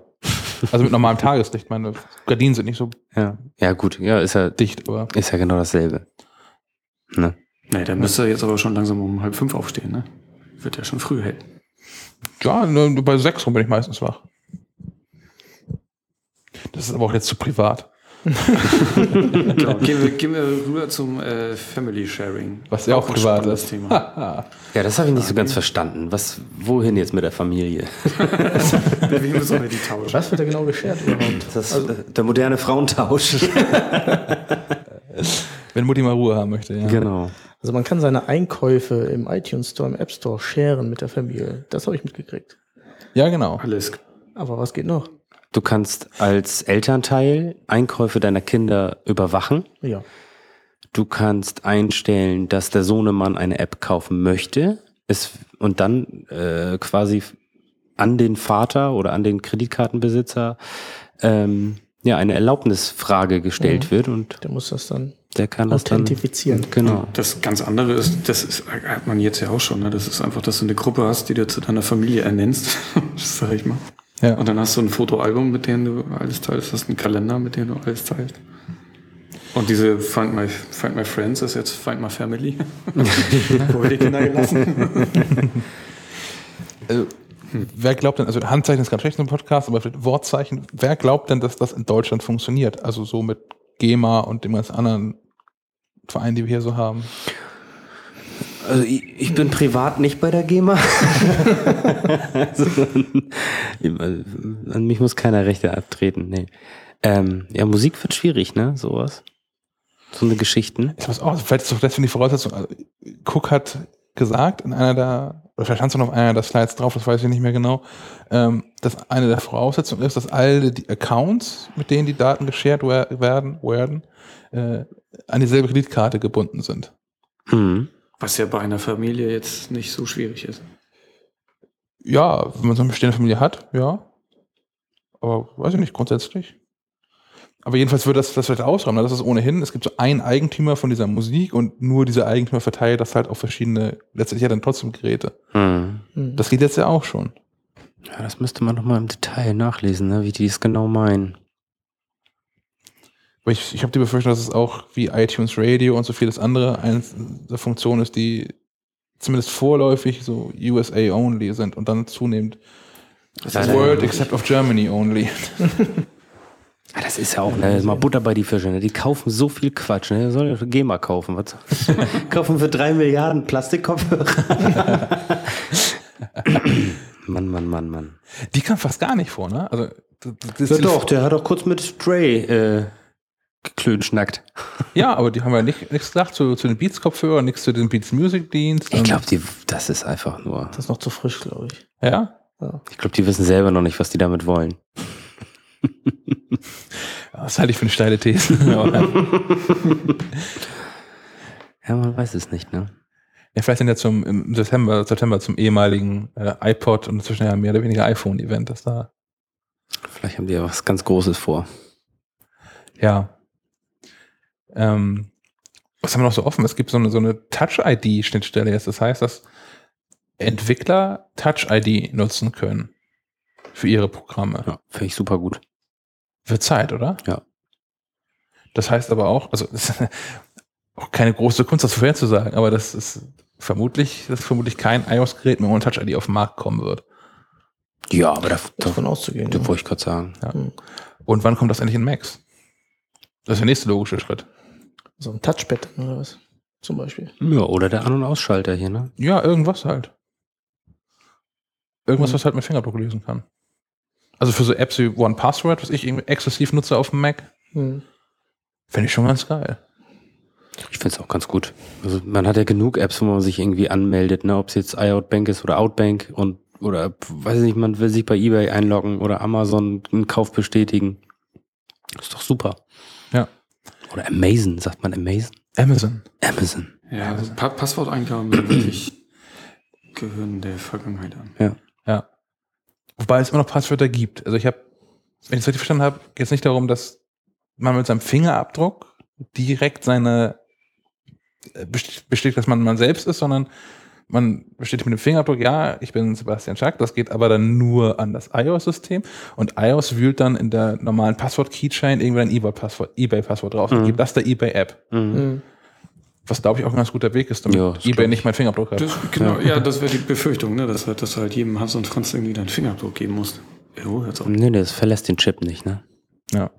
Also mit normalem Tageslicht. Meine Gardinen sind nicht so ja. ja, gut. Ja, ist ja dicht, aber. Ist ja genau dasselbe. Ne? Nee, dann müsste er jetzt aber schon langsam um halb fünf aufstehen, ne? Wird ja schon früh hell. Ja, nur bei sechs rum bin ich meistens wach. Das ist aber auch jetzt zu privat. genau. gehen, wir, gehen wir rüber zum äh, Family Sharing. Was ja auch ein privat ist. Thema. Ja, das habe ich nicht so ganz verstanden. Was, wohin jetzt mit der Familie? Wem sollen wir die tauschen? Was wird da genau überhaupt? Das, äh, der moderne Frauentausch. Wenn Mutti mal Ruhe haben möchte, ja. genau. Also man kann seine Einkäufe im iTunes Store, im App Store sharen mit der Familie. Das habe ich mitgekriegt. Ja, genau. Alles. Aber was geht noch? Du kannst als Elternteil Einkäufe deiner Kinder überwachen. Ja. Du kannst einstellen, dass der Sohnemann eine App kaufen möchte. Es, und dann äh, quasi an den Vater oder an den Kreditkartenbesitzer ähm, ja, eine Erlaubnisfrage gestellt Mhm. wird und Der muss das dann der kann das dann. authentifizieren. Genau. Das ganz andere ist, das ist, hat man jetzt ja auch schon, ne? das ist einfach, dass du eine Gruppe hast, die du zu deiner Familie ernennst, das sag ich mal. Ja. Und dann hast du ein Fotoalbum, mit dem du alles teilst, hast einen Kalender, mit dem du alles teilst. Und diese Find My, Find My Friends ist jetzt Find My Family. Wo wir die Kinder gelassen. Also, wer glaubt denn, also Handzeichen ist ganz schlecht im Podcast, aber Wortzeichen, wer glaubt denn, dass das in Deutschland funktioniert? Also so mit GEMA und dem ganzen anderen Vereinen, die wir hier so haben. Also ich, ich bin privat nicht bei der GEMA. also, an mich muss keiner Rechte abtreten. Nee. Ähm, ja, Musik wird schwierig, ne? Sowas. So eine Geschichten. Ich weiß auch, vielleicht ist doch deswegen die Voraussetzung. Also, Cook hat gesagt in einer der, oder vielleicht stand es noch einer der Slides drauf, das weiß ich nicht mehr genau, ähm, dass eine der Voraussetzungen ist, dass alle die Accounts, mit denen die Daten geshared wer- werden, werden äh, an dieselbe Kreditkarte gebunden sind. Mhm. Was ja bei einer Familie jetzt nicht so schwierig ist. Ja, wenn man so eine bestehende Familie hat, ja. Aber weiß ich nicht, grundsätzlich. Aber jedenfalls wird das, das wird ausräumen. Das ist ohnehin, es gibt so einen Eigentümer von dieser Musik und nur dieser Eigentümer verteilt das halt auf verschiedene, letztendlich ja dann trotzdem Geräte. Hm. Das geht jetzt ja auch schon. Ja, das müsste man noch mal im Detail nachlesen, ne? wie die es genau meinen. Aber ich, ich habe die Befürchtung, dass es auch wie iTunes Radio und so vieles andere eine der Funktionen ist, die zumindest vorläufig so USA only sind und dann zunehmend World except of Germany only. Ja, das ist ja auch ne, mal Butter bei die Fische. Ne? Die kaufen so viel Quatsch. Ne? Soll ja GEMA kaufen. Was? kaufen für drei Milliarden Plastikkopfhörer. Mann, Mann, Mann, Mann. Die kam fast gar nicht vor, ne? Also das, Ja doch, der hat doch kurz mit Dre äh, geklönschnackt. Ja, aber die haben ja nicht, nichts gesagt zu, zu den Beats-Kopfhörern, nichts zu den Beats Music Dienst. Ich glaube, das ist einfach nur. Das ist noch zu frisch, glaube ich. Ja? Ich glaube, die wissen selber noch nicht, was die damit wollen. Das halte ich für eine steile These. Ja, man weiß es nicht, ne? ja, vielleicht sind ja zum im September, September zum ehemaligen äh, iPod und inzwischen ja mehr oder weniger iPhone-Event, das da. Vielleicht haben die ja was ganz Großes vor. Ja. Ähm, was haben wir noch so offen? Es gibt so eine, so eine Touch-ID-Schnittstelle jetzt. Das heißt, dass Entwickler Touch-ID nutzen können für ihre Programme. Ja, finde ich super gut. Wird Zeit, oder? Ja. Das heißt aber auch, also das ist auch keine große Kunst, das vorherzusagen, aber das ist vermutlich, dass vermutlich kein iOS-Gerät mehr ohne Touch-ID auf den Markt kommen wird. Ja, aber da, da, Davon auszugehen. da ja. wollte ich gerade sagen. Ja. Hm. Und wann kommt das endlich in Macs? Das ist der nächste logische Schritt. So ein Touchpad oder was? Zum Beispiel. Ja, oder der An- und Ausschalter hier, ne? Ja, irgendwas halt. Irgendwas, Mhm. was halt mit Fingerabdruck lesen kann. Also für so Apps wie One Password, was ich exzessiv nutze auf dem Mac, Hm. finde ich schon ganz geil. Ich finde es auch ganz gut. Also man hat ja genug Apps, wo man sich irgendwie anmeldet, ne? Ob es jetzt iOutbank ist oder Outbank und oder weiß ich nicht, man will sich bei eBay einloggen oder Amazon einen Kauf bestätigen. Ist doch super. Ja. Oder Amazon, sagt man Amazon? Amazon. Amazon. Ja, also pa Passworteingaben wirklich gehören der Vergangenheit an. Ja. Wobei es immer noch Passwörter gibt. Also ich habe, wenn ich es richtig verstanden habe, geht es nicht darum, dass man mit seinem Fingerabdruck direkt seine äh, best- bestätigt, dass man man selbst ist, sondern man bestätigt mit dem Fingerabdruck, ja, ich bin Sebastian Schack, das geht aber dann nur an das iOS-System und iOS wühlt dann in der normalen Passwort-Keychain irgendwie ein eBay-Passwort eBay-Passwort drauf und Mhm. gibt das der eBay-App. Mhm. Was, glaube ich, auch ein ganz guter Weg ist, damit Ja, eBay nicht meinen Fingerabdruck hat. Das, genau, ja, das wäre die Befürchtung, ne? dass, halt- dass du halt jedem Hans und Franz irgendwie deinen Fingerabdruck geben musst. Jo, hört's auf. Nee, das verlässt den Chip nicht, ne? Ja.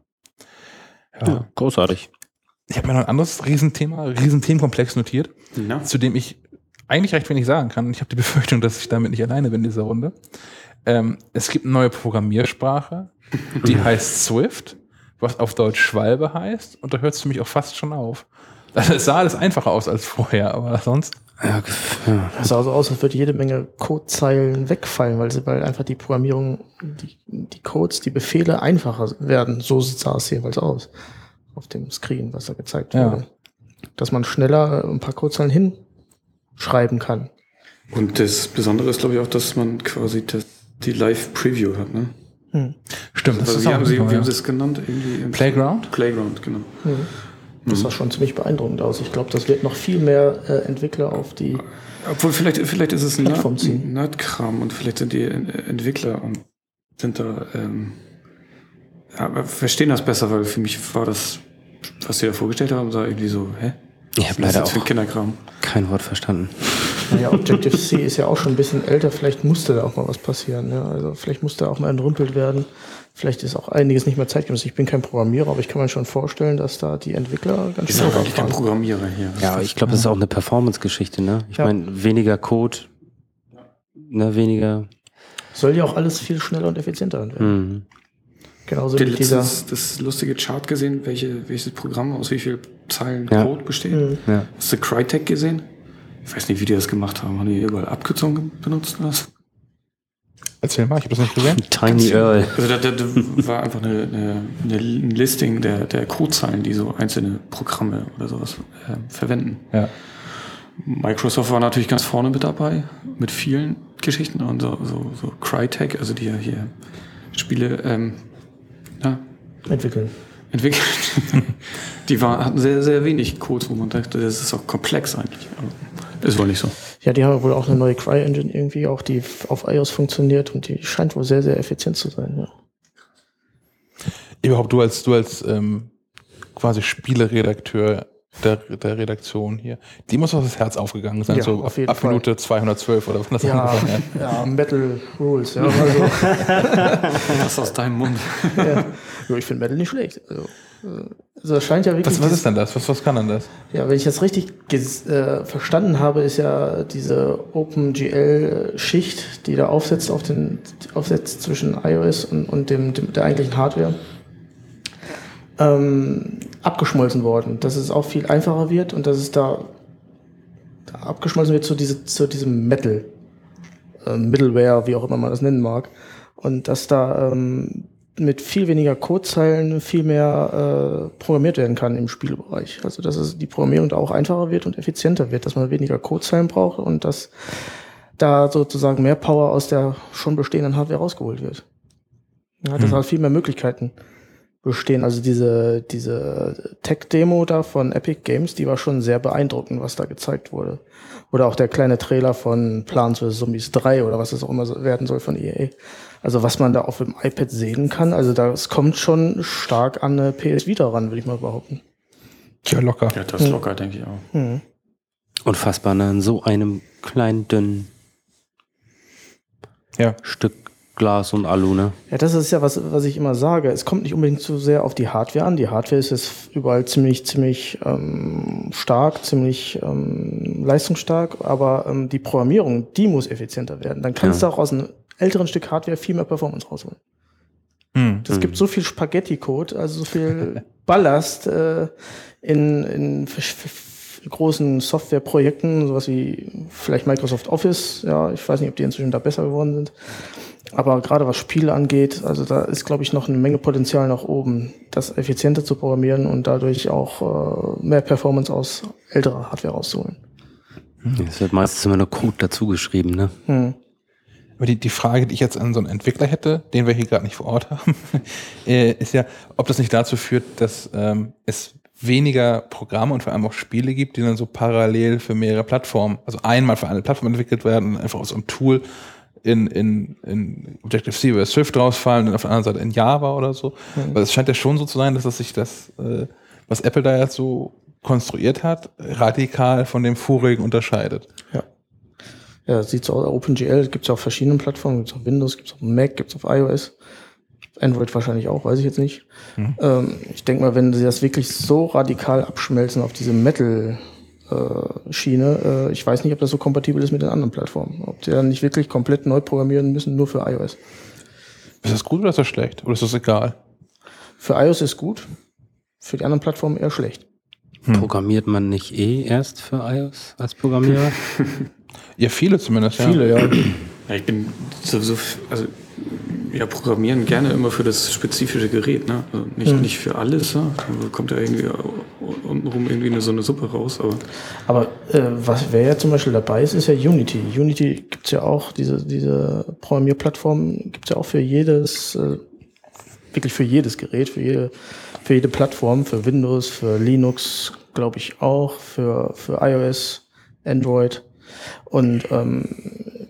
Ja, großartig. Ich habe mir noch ein anderes Riesenthema, Riesenthemenkomplex notiert, Na? zu dem ich eigentlich recht wenig sagen kann. Ich habe die Befürchtung, dass ich damit nicht alleine bin in dieser Runde. Ähm, es gibt eine neue Programmiersprache, die heißt Swift, was auf Deutsch Schwalbe heißt. Und da hört es für mich auch fast schon auf. Also es sah alles einfacher aus als vorher, aber sonst. Ja, ja. Es sah so aus, als würde jede Menge Codezeilen wegfallen, weil sie, weil einfach die Programmierung, die, die Codes, die Befehle einfacher werden. So sah es jedenfalls aus. Auf dem Screen, was da gezeigt Ja. wurde. Dass man schneller ein paar Codezeilen hinschreiben kann. Und das Besondere ist, glaube ich, auch, dass man quasi das, die Live-Preview hat, ne? Hm. Stimmt, Also, wie, auch haben sie, wie haben sie es genannt? Irgendwie Playground? Playground, genau. Das sah schon ziemlich beeindruckend aus. Ich glaube, das wird noch viel mehr äh, Entwickler auf die. Obwohl, vielleicht, vielleicht ist es ein. Nerdkram und vielleicht sind die En- Entwickler und sind da, ähm, ja, aber verstehen das besser, weil für mich war das, was sie da vorgestellt haben, sah irgendwie so, hä? Ich habe leider das für auch Kinderkram? kein Wort verstanden. Naja, Objective-C ist ja auch schon ein bisschen älter. Vielleicht musste da auch mal was passieren. Ja? Also vielleicht musste auch mal entrümpelt werden. Vielleicht ist auch einiges nicht mehr zeitgemäß. Ich bin kein Programmierer, aber ich kann mir schon vorstellen, dass da die Entwickler ganz Ich schön bin kein fahren. Programmierer hier. Ja, ich glaube, das ist auch eine Performance-Geschichte, ne? Ich Ja. meine, weniger Code, ne, weniger. Soll ja auch alles viel schneller und effizienter werden. Hm. Genauso wie dieser. das lustige Chart gesehen, welche, welches Programm aus wie viel Zeilen Ja. Code besteht? Mhm. Ja. Hast du Crytek gesehen? Ich weiß nicht, wie die das gemacht haben. Haben die überall Abkürzungen benutzt oder was? Erzähl mal, ich habe das nicht gesehen. Tiny Earl. Also da, da, da war einfach eine, eine, eine ein Listing der, der Codezeilen, die so einzelne Programme oder sowas äh, verwenden. Ja. Microsoft war natürlich ganz vorne mit dabei, mit vielen Geschichten und so, so, so Crytek, also die ja hier Spiele ähm, ja, entwickeln. entwickelt. die war, hatten sehr, sehr wenig Codes, wo man dachte, das ist auch komplex eigentlich. Aber ist wohl nicht so. Ja, die haben wohl auch eine neue Cry-Engine irgendwie, auch die auf iOS funktioniert und die scheint wohl sehr, sehr effizient zu sein. Ja. Überhaupt du als, du als ähm, quasi Spieleredakteur der, der Redaktion hier, die muss auf das Herz aufgegangen sein, Ja, so auf ab, ab. Minute 212 oder was das Ja, angefangen ja, Metal Rules. Ja, also, Das aus deinem Mund. ja. Ich finde Metal nicht schlecht. Also, also das scheint ja wirklich. Was, was ist denn das? Was, was kann denn das? Ja, wenn ich das richtig äh, verstanden habe, ist ja diese OpenGL-Schicht, die da aufsetzt auf den aufsetzt zwischen iOS und, und dem, dem der eigentlichen Hardware, ähm, abgeschmolzen worden. Dass es auch viel einfacher wird und dass es da, da abgeschmolzen wird zu, diese, zu diesem Metal äh, Middleware, wie auch immer man das nennen mag. Und dass da ähm, mit viel weniger Codezeilen viel mehr äh, programmiert werden kann im Spielbereich. Also dass es die Programmierung da auch einfacher wird und effizienter wird, dass man weniger Codezeilen braucht und dass da sozusagen mehr Power aus der schon bestehenden Hardware rausgeholt wird. Ja, dass Hm. halt viel mehr Möglichkeiten bestehen. Also diese, diese Tech-Demo da von Epic Games, die war schon sehr beeindruckend, was da gezeigt wurde. Oder auch der kleine Trailer von Plants vs. Zombies 3 oder was es auch immer werden soll von EA. Also was man da auf dem iPad sehen kann, also das kommt schon stark an eine PS Vita ran, würde ich mal behaupten. Ja, locker. Ja, das ist locker, denke ich auch. Hm. Unfassbar, ne? In so einem kleinen, dünnen Ja. Stück Glas und Alu, ne? Ja, das ist ja was, was ich immer sage. Es kommt nicht unbedingt so sehr auf die Hardware an. Die Hardware ist jetzt überall ziemlich, ziemlich ähm, stark, ziemlich ähm, leistungsstark, aber ähm, die Programmierung, die muss effizienter werden. Dann kannst Ja. du auch aus einem älteren Stück Hardware viel mehr Performance rausholen. Hm. Es gibt so viel Spaghetti-Code, also so viel Ballast äh, in, in großen Softwareprojekten, sowas wie vielleicht Microsoft Office. Ja, ich weiß nicht, ob die inzwischen da besser geworden sind. Aber gerade was Spiele angeht, also da ist, glaube ich, noch eine Menge Potenzial nach oben, das effizienter zu programmieren und dadurch auch äh, mehr Performance aus älterer Hardware rauszuholen. Es wird meistens immer nur Code dazu geschrieben, ne? Hm. Aber die, die Frage, die ich jetzt an so einen Entwickler hätte, den wir hier gerade nicht vor Ort haben, äh, ist ja, ob das nicht dazu führt, dass ähm, es weniger Programme und vor allem auch Spiele gibt, die dann so parallel für mehrere Plattformen, also einmal für eine Plattform entwickelt werden und einfach aus einem Tool in, in, in Objective-C oder Swift rausfallen und auf der anderen Seite in Java oder so. Weil es scheint ja schon so zu sein, dass es sich das, äh, was Apple da jetzt so konstruiert hat, radikal von dem vorigen unterscheidet. Ja. Ja, das sieht so aus. OpenGL gibt es auf verschiedenen Plattformen, gibt es auf Windows, gibt es auf Mac, gibt es auf iOS. Android wahrscheinlich auch, weiß ich jetzt nicht. Mhm. Ähm, ich denke mal, wenn sie das wirklich so radikal abschmelzen auf diese Metal äh, Schiene, äh, ich weiß nicht, ob das so kompatibel ist mit den anderen Plattformen. Ob die dann nicht wirklich komplett neu programmieren müssen, nur für iOS. Ist das gut oder ist das schlecht? Oder ist das egal? Für iOS ist gut, für die anderen Plattformen eher schlecht. Hm. Programmiert man nicht eh erst für iOS als Programmierer? ja, viele zumindest. Viele, ja. ja. ich bin sowieso, also ja, programmieren gerne immer für das spezifische Gerät, ne? Also nicht, hm. nicht für alles, ne? Da kommt ja irgendwie untenrum irgendwie eine, so eine Suppe raus, aber. Aber äh, was wer ja zum Beispiel dabei ist, ist ja Unity. Unity gibt's ja auch, diese, diese Programmierplattform gibt's ja auch für jedes, äh, wirklich für jedes Gerät, für jede, für jede Plattform, für Windows, für Linux, glaube ich auch, für, für iOS, Android. Und ähm,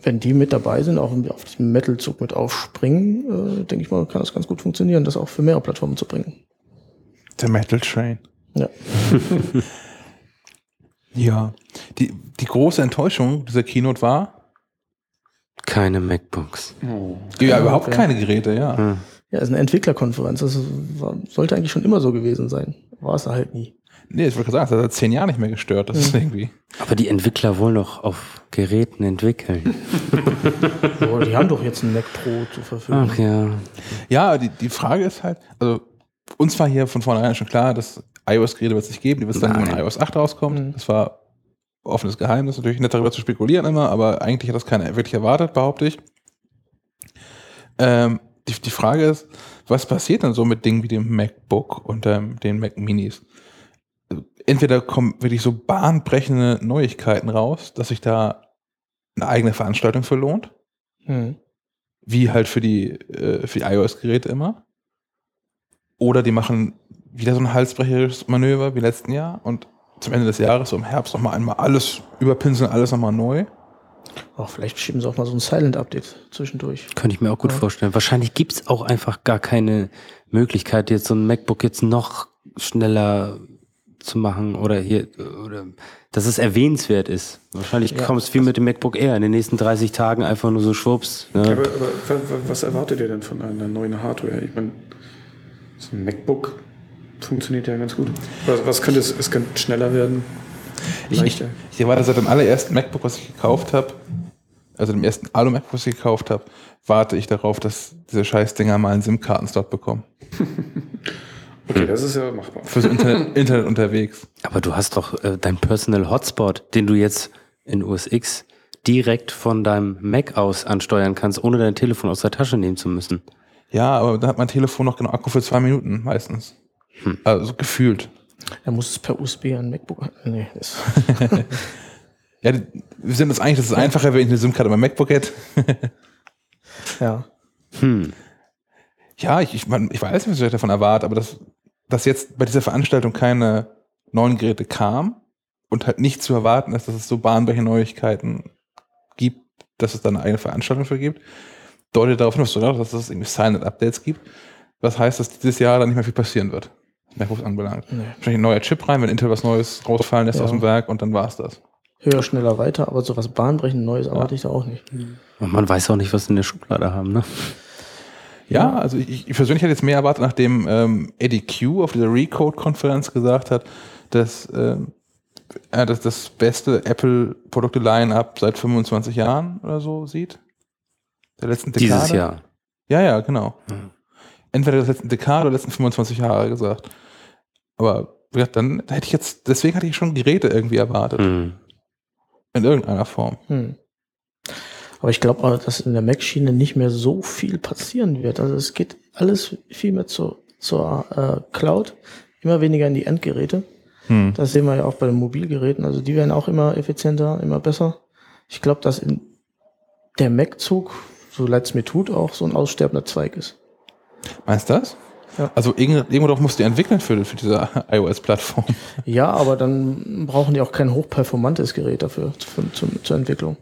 wenn die mit dabei sind, auch auf diesem Metal-Zug mit aufspringen, äh, denke ich mal, kann das ganz gut funktionieren, das auch für mehrere Plattformen zu bringen. Der Metal Train. Ja. ja. Die, die große Enttäuschung dieser Keynote war? Keine MacBooks. Oh. Ja, ja, überhaupt ja. keine Geräte, ja. Hm. Ja, ist eine Entwicklerkonferenz. Das war, sollte eigentlich schon immer so gewesen sein. War es halt nie. Nee, ich wollte sagen, das hat seit zehn Jahren nicht mehr gestört. Das mhm. ist irgendwie. Aber die Entwickler wollen doch auf Geräten entwickeln. oh, die haben doch jetzt ein Mac Pro zur Verfügung. Ach ja. Ja, die, die Frage ist halt, also uns war hier von vornherein schon klar, dass iOS-Geräte wird es nicht geben, die wird es dann, wenn iOS 8 rauskommt. Mhm. Das war offenes Geheimnis, natürlich nicht darüber zu spekulieren immer, aber eigentlich hat das keiner wirklich erwartet, behaupte ich. Ähm, die, die Frage ist, was passiert dann so mit Dingen wie dem MacBook und ähm, den Mac Minis? Entweder kommen wirklich so bahnbrechende Neuigkeiten raus, dass sich da eine eigene Veranstaltung für lohnt. Mhm. Wie halt für die, äh, für die iOS-Geräte immer. Oder die machen wieder so ein halsbrecherisches Manöver wie letzten Jahr und zum Ende des Jahres, so im Herbst, nochmal einmal alles überpinseln, alles nochmal neu. Auch vielleicht schieben sie auch mal so ein Silent-Update zwischendurch. Könnte ich mir auch gut ja. vorstellen. Wahrscheinlich gibt es auch einfach gar keine Möglichkeit, jetzt so ein MacBook jetzt noch schneller zu machen oder hier, oder dass es erwähnenswert ist. Wahrscheinlich ja, kommt es viel mit dem MacBook Air in den nächsten 30 Tagen einfach nur so schwupps. Ne? Aber, aber, was erwartet ihr denn von einer neuen Hardware? Ich meine, so ein MacBook funktioniert ja ganz gut. Was, was könnte es, es könnte schneller werden? Leichter. Ich, ich erwarte seit dem allerersten MacBook, was ich gekauft habe, also dem ersten Alu-MacBook, was ich gekauft habe, warte ich darauf, dass diese Scheißdinger mal einen SIM-Kartenslot bekommen. Okay, das ist ja machbar. Fürs Internet, Internet unterwegs. Aber du hast doch äh, dein Personal Hotspot, den du jetzt in OS X direkt von deinem Mac aus ansteuern kannst, ohne dein Telefon aus der Tasche nehmen zu müssen. Ja, aber da hat mein Telefon noch genau Akku für zwei Minuten meistens. Hm. Also gefühlt. Er muss es per USB an MacBook. Nee, ist ja, wir sind uns eigentlich, dass es einfacher wäre, wenn ich eine SIM-Karte beim MacBook hätte. ja. Hm. Ja, ich, ich, mein, ich weiß nicht, was ich davon erwarte, aber das dass jetzt bei dieser Veranstaltung keine neuen Geräte kam und halt nicht zu erwarten ist, dass es so bahnbrechende Neuigkeiten gibt, dass es da eine eigene Veranstaltung für gibt, deutet darauf hin, dass es irgendwie Silent Updates gibt. Was heißt, dass dieses Jahr dann nicht mehr viel passieren wird, MacBooks anbelangt. Nee. Wahrscheinlich ein neuer Chip rein, wenn Intel was Neues rausfallen lässt ja. aus dem Werk und dann war es das. Höher, schneller, weiter, aber so was bahnbrechend Neues erwarte ja. ich da auch nicht. Und man weiß auch nicht, was sie in der Schublade haben, ne? Ja, also ich, ich persönlich hätte jetzt mehr erwartet, nachdem ähm, Eddie Q auf dieser Recode-Konferenz gesagt hat, dass ähm, er das, das beste Apple-Produkte-Line-Up seit 25 Jahren oder so sieht. Der letzten Dekade. Dieses Jahr. Ja, ja, genau. Mhm. Entweder der letzten Dekade oder letzten 25 Jahre gesagt. Aber ja, dann hätte ich jetzt, deswegen hatte ich schon Geräte irgendwie erwartet. Mhm. In irgendeiner Form. Mhm. Aber ich glaube, dass in der Mac-Schiene nicht mehr so viel passieren wird. Also es geht alles viel mehr zur, zur äh, Cloud, immer weniger in die Endgeräte. Hm. Das sehen wir ja auch bei den Mobilgeräten. Also die werden auch immer effizienter, immer besser. Ich glaube, dass in der Mac-Zug, so leid es mir tut, auch so ein aussterbender Zweig ist. Meinst du das? Ja. Also irgendwo doch musst du entwickeln für, für diese iOS-Plattform. Ja, aber dann brauchen die auch kein hochperformantes Gerät dafür für, zur, zur Entwicklung.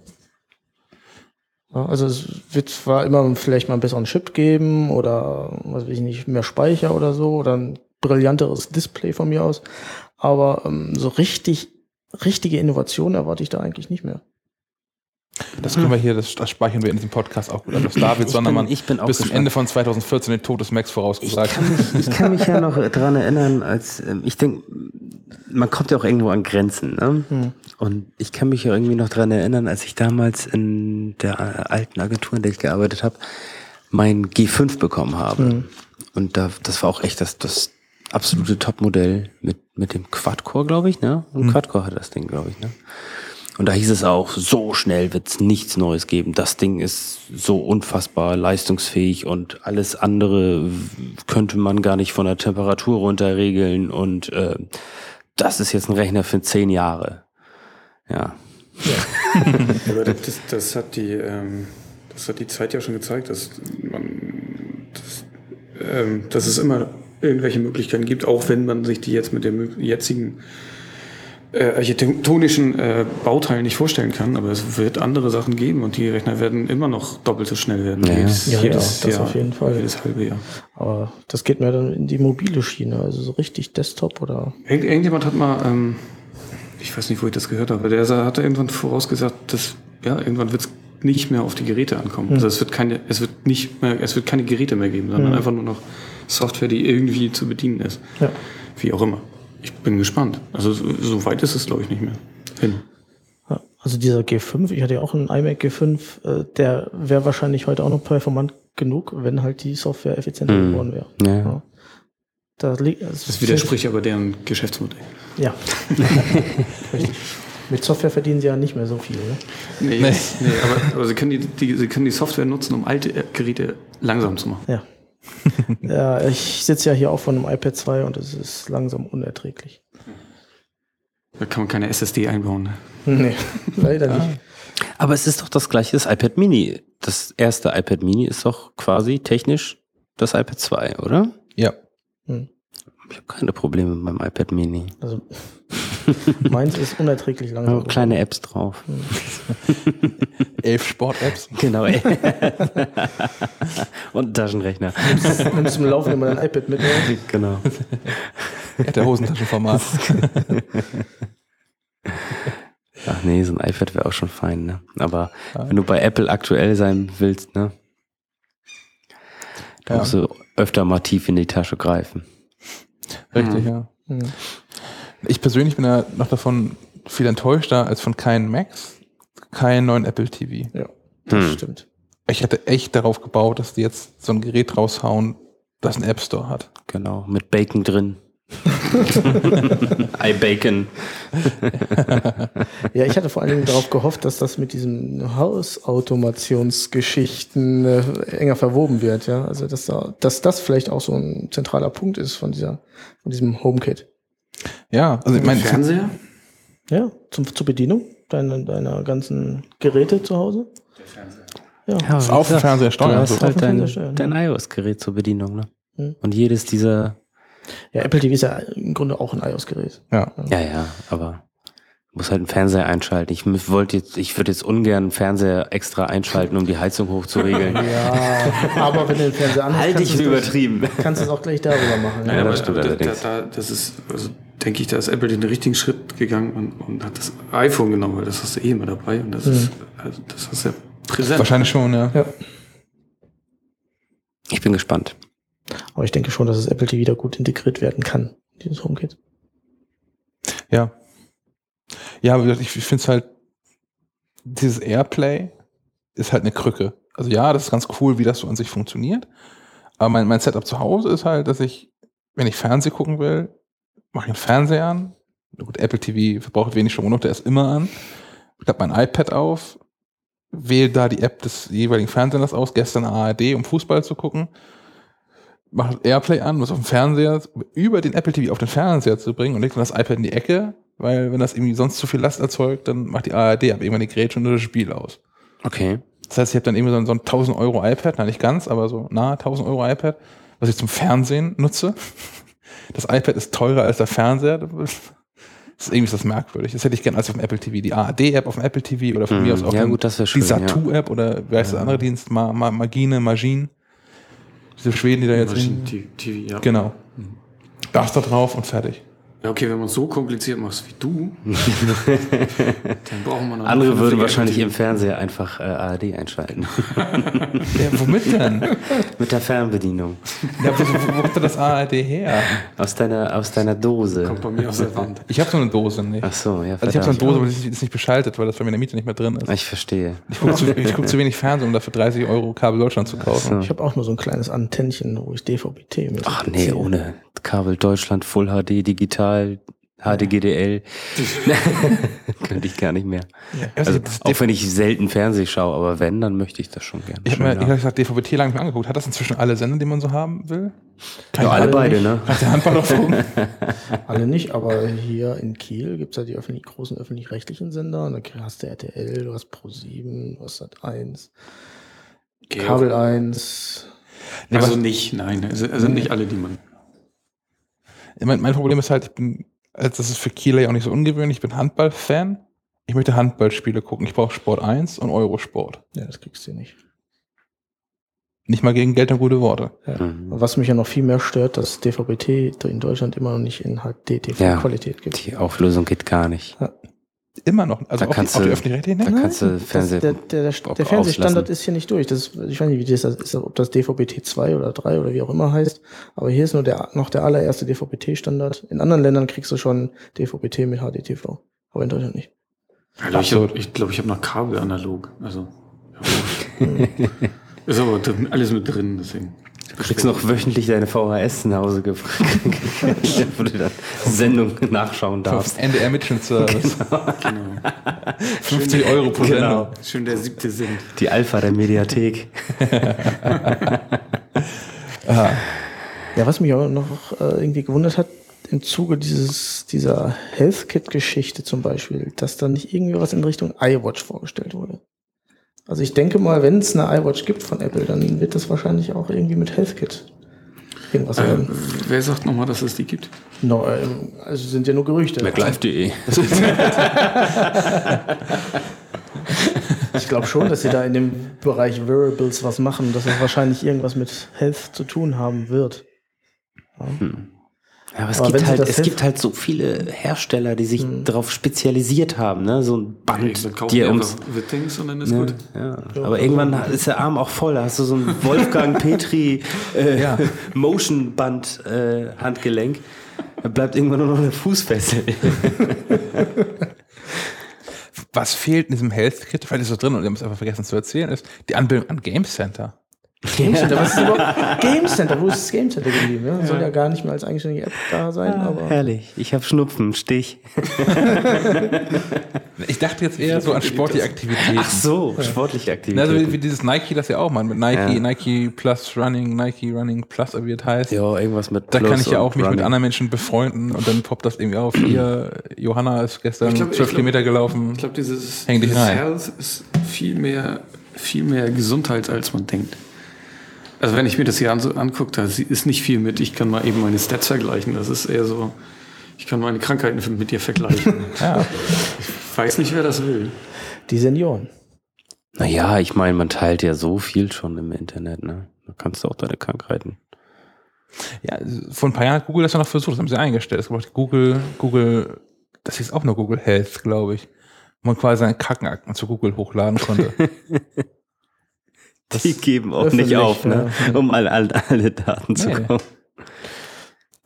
Also es wird zwar immer vielleicht mal einen besseren Chip geben oder was weiß ich nicht, mehr Speicher oder so oder ein brillanteres Display von mir aus, aber ähm, so richtig, richtige Innovation erwarte ich da eigentlich nicht mehr. Das können wir hier, das, das speichern wir in diesem Podcast auch gut. Dass David Ich Sondermann bin- ich bin auch bis zum. Ende von 2014 den Tod des Max Ich vorausgesagt kann, mich, ich kann mich ja noch dran erinnern, als ähm, ich denke, man kommt ja auch irgendwo an Grenzen. Ne? Und ich kann mich ja irgendwie noch dran erinnern, als ich damals in der alten Agentur, in der ich gearbeitet habe, mein G5 bekommen habe. Und da, das war auch echt das, das absolute Topmodell mit, mit dem Quad-Core, glaube ich. Ne? Und Quad-Core hat das Ding, glaube ich. Ne? Und da hieß es auch, so schnell wird's nichts Neues geben. Das Ding ist so unfassbar leistungsfähig und alles andere könnte man gar nicht von der Temperatur runter regeln. Und äh, das ist jetzt ein Rechner für zehn Jahre. Ja. Aber das, das, das hat die, ähm, das hat die Zeit ja schon gezeigt, dass man, dass, ähm, dass es immer irgendwelche Möglichkeiten gibt, auch wenn man sich die jetzt mit dem jetzigen äh, architektonischen äh, Bauteil nicht vorstellen kann, aber es wird andere Sachen geben und die Rechner werden immer noch doppelt so schnell werden. Ja, jedes, Ja, jedes ja, das Jahr, auf jeden Fall. Jedes halbe Jahr. Aber das geht mir dann in die mobile Schiene, also so richtig Desktop oder. Irgend, irgendjemand hat mal, ähm, ich weiß nicht, wo ich das gehört habe, der hat irgendwann vorausgesagt, dass ja, irgendwann wird es nicht mehr auf die Geräte ankommen. Also es wird keine, es wird nicht mehr, es wird keine Geräte mehr geben, sondern einfach nur noch Software, die irgendwie zu bedienen ist. Ja. Wie auch immer. Ich bin gespannt. Also so, weit ist es, glaube ich, nicht mehr hin. Ja, Also dieser G5, ich hatte ja auch einen iMac G5, äh, der wäre wahrscheinlich heute auch noch performant genug, wenn halt die Software effizienter Mhm. geworden wäre. Ja. Da liegt, also Das widerspricht aber deren Geschäftsmodell. Ja. Mit Software verdienen sie ja nicht mehr so viel. Ne? Nee, nee. nee aber, aber sie, können die, die, sie können die Software nutzen, um alte Geräte langsam zu machen. Ja. ja, ich sitze ja hier auch von einem iPad 2 und es ist langsam unerträglich. Da kann man keine SSD einbauen. Ne? Nee, leider nicht. Aber es ist doch das gleiche, das iPad Mini. Das erste iPad Mini ist doch quasi technisch das iPad 2, oder? Ja. Ich habe keine Probleme mit meinem iPad Mini. Also meins ist unerträglich langsam. Nur kleine Apps drauf. Elf Sport-Apps. Genau. ey. Und einen Taschenrechner. Nimmst du im Laufen immer dein iPad mit? Oder? Genau. Ja, der Hosentaschenformat. Ach nee, so ein iPad wäre auch schon fein, ne? Aber wenn du bei Apple aktuell sein willst, ne? Da Ja. musst du öfter mal tief in die Tasche greifen. Richtig, ja. Mhm. Ich persönlich bin ja noch davon viel enttäuschter als von keinen Macs, keinen neuen Apple TV. Ja, das Hm. stimmt. Ich hätte echt darauf gebaut, dass die jetzt so ein Gerät raushauen, das einen App Store hat. Genau. Mit Bacon drin. iBacon. Ja, ich hatte vor allen Dingen darauf gehofft, dass das mit diesen Hausautomationsgeschichten äh, enger verwoben wird, ja. Also dass da, dass das vielleicht auch so ein zentraler Punkt ist von dieser, von diesem HomeKit. Ja, also ich meine, Fernseher? Ja, zum, zur Bedienung deiner, deiner ganzen Geräte zu Hause. Ja, Ja, Ist wie auf dem Fernseher Du steuern. hast So. Auf halt dein, Fernseher dein iOS-Gerät zur Bedienung, ne? Hm. Und jedes dieser, ja, Apple TV ist ja im Grunde auch ein iOS-Gerät. Ja. ja, ja, aber du musst halt einen Fernseher einschalten. Ich wollte jetzt, ich würde jetzt ungern einen Fernseher extra einschalten, um die Heizung hochzuregeln. Ja, aber wenn du den Fernseher anhast, Halte kannst ich du für es gleich- übertrieben. kannst du es auch gleich darüber machen. Ja, Ja, das stimmt da, da, da, das ist, also denke ich, da ist Apple den richtigen Schritt gegangen und, und hat das iPhone genommen, weil das hast du eh immer dabei und das ist, also das ist ja präsent. Wahrscheinlich schon, ja. Ja. Ich bin gespannt. Aber ich denke schon, dass es Apple TV wieder gut integriert werden kann, dieses HomeKit. Ja. Ja, aber ich, finde es halt, dieses Airplay ist halt eine Krücke. Also ja, das ist ganz cool, wie das so an sich funktioniert. Aber mein, mein Setup zu Hause ist halt, dass ich, wenn ich Fernseh gucken will, mache ich den Fernseher an. Gut, Apple TV verbraucht wenig Strom genug, der ist immer an. Ich klappe mein iPad auf, wähle da die App des jeweiligen Fernsehers aus, gestern ARD, um Fußball zu gucken. Mache Airplay an, muss auf dem Fernseher, über den Apple TV auf den Fernseher zu bringen und legt dann das iPad in die Ecke, weil wenn das irgendwie sonst zu viel Last erzeugt, dann macht die ARD ab irgendwann die Geräte und das Spiel aus. Okay. Das heißt, ich habe dann irgendwie so ein, so ein 1000 Euro iPad, nein, nicht ganz, aber so nahe 1000 Euro iPad, was ich zum Fernsehen nutze. Das iPad ist teurer als der Fernseher. Das ist irgendwie ist das merkwürdig. Das hätte ich gerne als auf dem Apple TV. Die ARD-App auf dem Apple TV oder von Mhm. mir aus auch Ja, den- gut, das wär die schön, ja. Satu-App oder wie heißt der andere Dienst? Ma, Ma, Magine, Magine. Diese Schweden, die da jetzt. Maschinen- TV, ja. Genau. Das da drauf und fertig. Ja, okay, wenn man es so kompliziert macht wie du, dann brauchen wir noch Andere würden wahrscheinlich im. Fernseher einfach äh, ARD einschalten. Ja, womit denn? Mit der Fernbedienung. Ja, wo, wo, wo kommt denn das ARD her? Aus deiner, aus deiner Dose. Kommt bei mir aus der Wand. Ich habe so eine Dose nicht. Ach so, ja. Also ich habe so eine. Dose, aber die ist nicht- beschaltet, weil das bei mir in der Miete nicht mehr drin ist. Ich verstehe. Ich gucke zu, guck zu wenig Fernsehen, um dafür 30 Euro Kabel Deutschland zu kaufen. Ich habe auch nur so ein kleines Antennchen, wo ich DVB-T mit Ach nee, ohne Kabel Deutschland, Full HD, digital, HDGDL. Könnte ich gar nicht mehr. Also, Also, das auch wenn ich selten Fernseh schaue, aber wenn, dann möchte ich das schon gerne. ich habe mir, ich ja. hab gesagt, DVB-T lange nicht mehr angeguckt. Hat das inzwischen alle Sender, die man so haben will? ja, alle beide, ne? Hat der Handball auf? Alle nicht, aber hier in Kiel gibt's ja die öffentlich, großen öffentlich-rechtlichen Sender. Und da hast du RTL, du hast Pro7, du hast Sat1, Kabel 1. Also nicht, nein. Also, also nicht alle, die man. Mein, mein Problem ist halt, ich bin, also das ist für Kieler ja auch nicht so ungewöhnlich, ich bin Handball-Fan. Ich möchte Handballspiele gucken. Ich brauche Sport 1 und Eurosport. Ja, das kriegst du nicht. Nicht mal gegen Geld und gute Worte. Ja. Mhm. Und Was mich ja noch viel mehr stört, dass DVB-T in Deutschland immer noch nicht in Ja. HD-TV-Qualität gibt. Die Auflösung geht gar nicht. Immer noch. Also Da auch, die, kannst auch die du- öffentlich-rechtlichen. Da kannst du Das, Fernseh. der, der, der, Bock der Fernsehstandard auslassen. ist hier nicht durch. Das, ich weiß nicht, wie das ist, ob das DVB-T 2 oder 3 oder wie auch immer heißt. Aber hier ist nur der, noch der allererste DVB-T-Standard. In anderen Ländern kriegst du schon DVB-T mit HDTV. Aber in Deutschland nicht. Also ich glaube, ich, glaub, ich habe noch Kabel analog. Also. Ja. ist aber drin, alles mit drin, deswegen. Du kriegst noch wöchentlich deine VHS nach Hause gebracht, wo du dann Sendung nachschauen darfst. NDR Mission Service. Genau. 50 Euro pro Sendung. Schön der siebte Sinn. Die Alpha der Mediathek. Ja, was mich auch noch äh, irgendwie gewundert hat, im Zuge dieses, dieser Health-Kit-Geschichte zum Beispiel, dass da nicht irgendwie was in Richtung iWatch vorgestellt wurde. Also ich denke mal, wenn es eine iWatch gibt von Apple, dann wird das wahrscheinlich auch irgendwie mit HealthKit irgendwas Äh, werden. wer sagt nochmal, dass es die gibt? No, ähm, also sind ja nur Gerüchte. MacLive.de. Ich glaube schon, dass sie da in dem Bereich Wearables was machen, dass es wahrscheinlich irgendwas mit Health zu tun haben wird. Ja, aber es, Aber gibt halt, es hilft- gibt halt so viele Hersteller, die sich darauf spezialisiert haben, ne? So ein Band, die wir ums. Wittings und dann ist Ne? gut. Ja. Aber irgendwann ist der Arm auch voll. Da hast du so ein Wolfgang Petri äh, Ja. Motion Band äh, Handgelenk. Da bleibt irgendwann nur noch eine Fußfessel. Was fehlt in diesem Health Kit, vielleicht ist es drin und wir haben es einfach vergessen zu erzählen, ist die Anbindung an Game Center. Game Center, was ist überhaupt Game Center? Wo ist das Game Center geblieben? Ja? Soll ja gar nicht mehr als eigenständige App da sein, aber Herrlich. Ich habe Schnupfen, Stich. Ich dachte jetzt eher so an sportliche Aktivitäten. Ach so, sportliche Aktivitäten. Also wie, wie dieses Nike das ja auch mal mit Nike, Ja. Nike Plus Running, Nike Running Plus, wie das heißt. ja, irgendwas mit Da Plus kann ich ja auch mich mit Running. anderen Menschen befreunden und dann poppt das irgendwie auf. Hier, Johanna ist gestern glaub- 12 ich glaub- Kilometer gelaufen. Ich glaube, dieses, Häng dich dieses rein. Health ist viel mehr, viel mehr Gesundheit, als man denkt. Also wenn ich mir das hier an, so angucke, da ist nicht viel mit, ich kann mal eben meine Stats vergleichen. Das ist eher so, ich kann meine Krankheiten mit dir vergleichen. Ja. Ich weiß nicht, wer das will. die Senioren. Naja, ich meine, man teilt ja so viel schon im Internet, ne? Da kannst du auch deine Krankheiten. ja, vor ein paar Jahren hat Google das ja noch versucht, das haben sie eingestellt. Es gibt auch Google, Google, das hieß auch nur Google Health, glaube ich. Wo man quasi seine Krankenakten zu Google hochladen konnte. Die geben auch nicht auf, ne? ja. Um alle, alle, alle Daten zu Nee. kommen.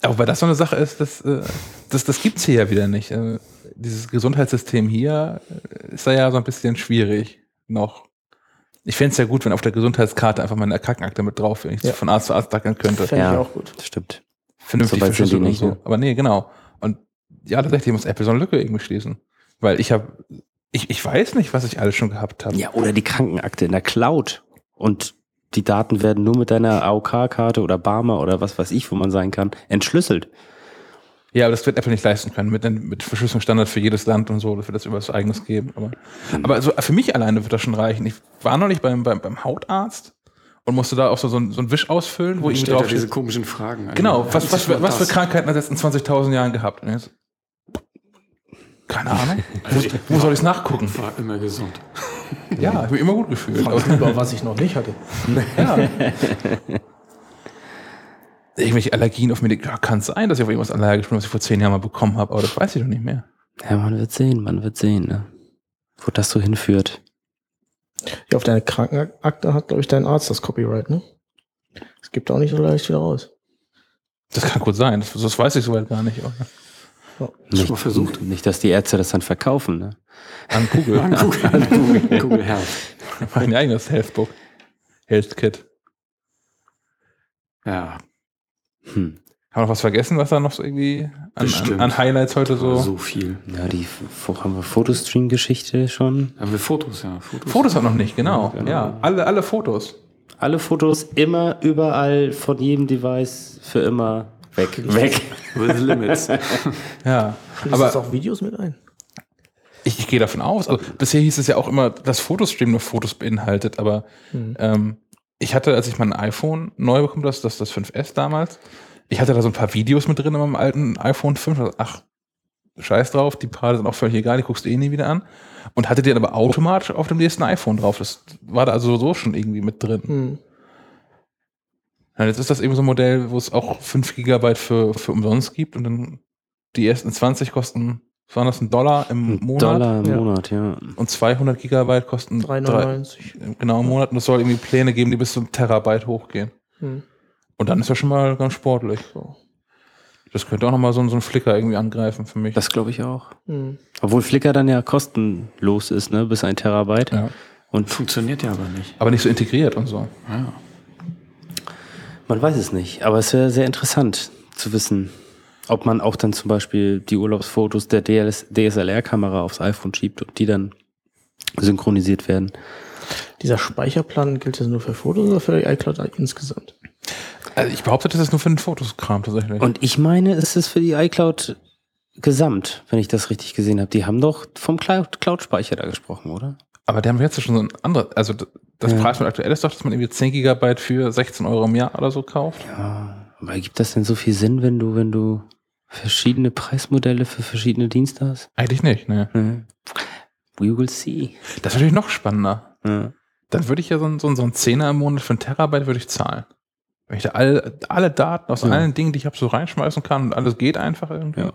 Aber weil das so eine Sache ist, das, äh, das, das gibt's hier ja wieder nicht. Äh, Dieses Gesundheitssystem hier äh, ist da ja so ein bisschen schwierig noch. Ich fänd's ja gut, wenn auf der Gesundheitskarte einfach meine Krankenakte mit drauf wäre, ich Ja. von Arzt zu Arzt dackeln könnte. Fände Ja. ich auch gut. Stimmt. Vernünftig So verschlüsselt und nicht, so. ne? Aber nee, genau. Und ja, tatsächlich muss Apple so eine Lücke irgendwie schließen. Weil ich habe, ich, ich weiß nicht, was ich alles schon gehabt habe. Ja, oder die Krankenakte in der Cloud. Und die Daten werden nur mit deiner AOK-Karte oder Barmer oder was weiß ich, wo man sein kann, entschlüsselt. Ja, aber das wird Apple nicht leisten können. Mit, mit Verschlüsselungsstandard für jedes Land und so, das wird das über das eigenes geben. Aber, aber also für mich alleine wird das schon reichen. Ich war neulich beim, beim, beim Hautarzt und musste da auch so, so, ein, so ein Wisch ausfüllen, wo stellt drauf diese komischen Fragen. Genau, was, was, für, was für? Krankheiten hat er jetzt in 20.000 Jahren gehabt? Und jetzt, keine Ahnung. wo, wo soll ich es nachgucken? War immer gesund. Ja, ich habe mich immer gut gefühlt. Lieber, was ich noch nicht hatte. ja. Irgendwelche Allergien auf Medikamente. Ja, kann sein, dass ich auf irgendwas allergisch bin, was ich vor zehn Jahren mal bekommen habe, aber das weiß ich doch nicht mehr. Ja, man wird sehen, man wird sehen, ne? Wo das so hinführt. Ja, auf deine Krankenakte hat, glaube ich, dein Arzt das Copyright, ne? Das gibt auch nicht so leicht wieder raus. Das kann gut sein. Das, das weiß ich soweit gar nicht. Oder? Nicht, mal versucht. Nicht, dass die Ärzte das dann verkaufen, ne? An Google. An Google, an Google, Google Health. mein eigenes Healthbook. Health Kit. Ja, Hm. Haben wir noch was vergessen, was da noch so irgendwie an, an, an Highlights heute so? so, viel. Ja, die haben wir Fotostream-Geschichte schon. Haben wir Fotos, ja. Fotos. Fotos hat noch nicht, genau. Genau. Ja, alle, alle Fotos. Alle Fotos immer, überall, von jedem Device, für immer weg. Weg. With limits. Ja. Schließt Aber das auch Videos mit ein? ich, ich gehe davon aus. Also bisher hieß es ja auch immer, dass Fotostream nur Fotos beinhaltet, aber ähm, ich hatte, als ich mein iPhone neu bekommen, das, das, das 5S damals, ich hatte da so ein paar Videos mit drin in meinem alten iPhone 5. Also, ach, scheiß drauf, die paar sind auch völlig egal, die guckst du eh nie wieder an. Und hatte die dann aber automatisch auf dem nächsten iPhone drauf. Das war da also so schon irgendwie mit drin. Hm. Ja, jetzt ist das eben so ein Modell, wo es auch 5 Gigabyte für, für umsonst gibt und dann die ersten 20 kosten, was war das, ein Dollar im Ein Monat? Dollar im Ja. Monat, ja. Und 200 Gigabyte kosten 3,99. drei- genau im Monat. Und es soll irgendwie Pläne geben, die bis zum Terabyte hochgehen. Hm. Und dann ist das schon mal ganz sportlich. So. Das könnte auch nochmal so, so ein Flicker irgendwie angreifen für mich. Das glaube ich auch. Hm. Obwohl Flickr dann ja kostenlos ist, ne, bis ein Terabyte. ja. Und Funktioniert ja aber nicht. Aber nicht so integriert und so. Ja. Man weiß es nicht. Aber es wäre sehr interessant zu wissen, ob man auch dann zum Beispiel die Urlaubsfotos der DLS DSLR-Kamera aufs iPhone schiebt und die dann synchronisiert werden. Dieser Speicherplan gilt das nur für Fotos oder für die iCloud insgesamt? Also ich behaupte, das ist nur für den Fotoskram tatsächlich. Und ich meine, es ist für die iCloud gesamt, wenn ich das richtig gesehen habe. Die haben doch vom Cloud- Cloud-Speicher da gesprochen, oder? Aber der haben jetzt schon so ein anderes, also das Ja. Preis aktuell ist doch, dass man irgendwie 10 Gigabyte für 16 Euro im Jahr oder so kauft. Ja, aber gibt das denn so viel Sinn, wenn du, wenn du verschiedene Preismodelle für verschiedene Dienste hast? Eigentlich nicht, ne. Mhm. We will see. Das ist natürlich noch spannender. Ja. Dann würde ich ja so ein, so ein, so ein Zehner im Monat für einen Terabyte würde ich zahlen. Wenn ich da alle, alle Daten aus Ja. allen Dingen, die ich habe, so reinschmeißen kann und alles geht einfach irgendwie. Ja.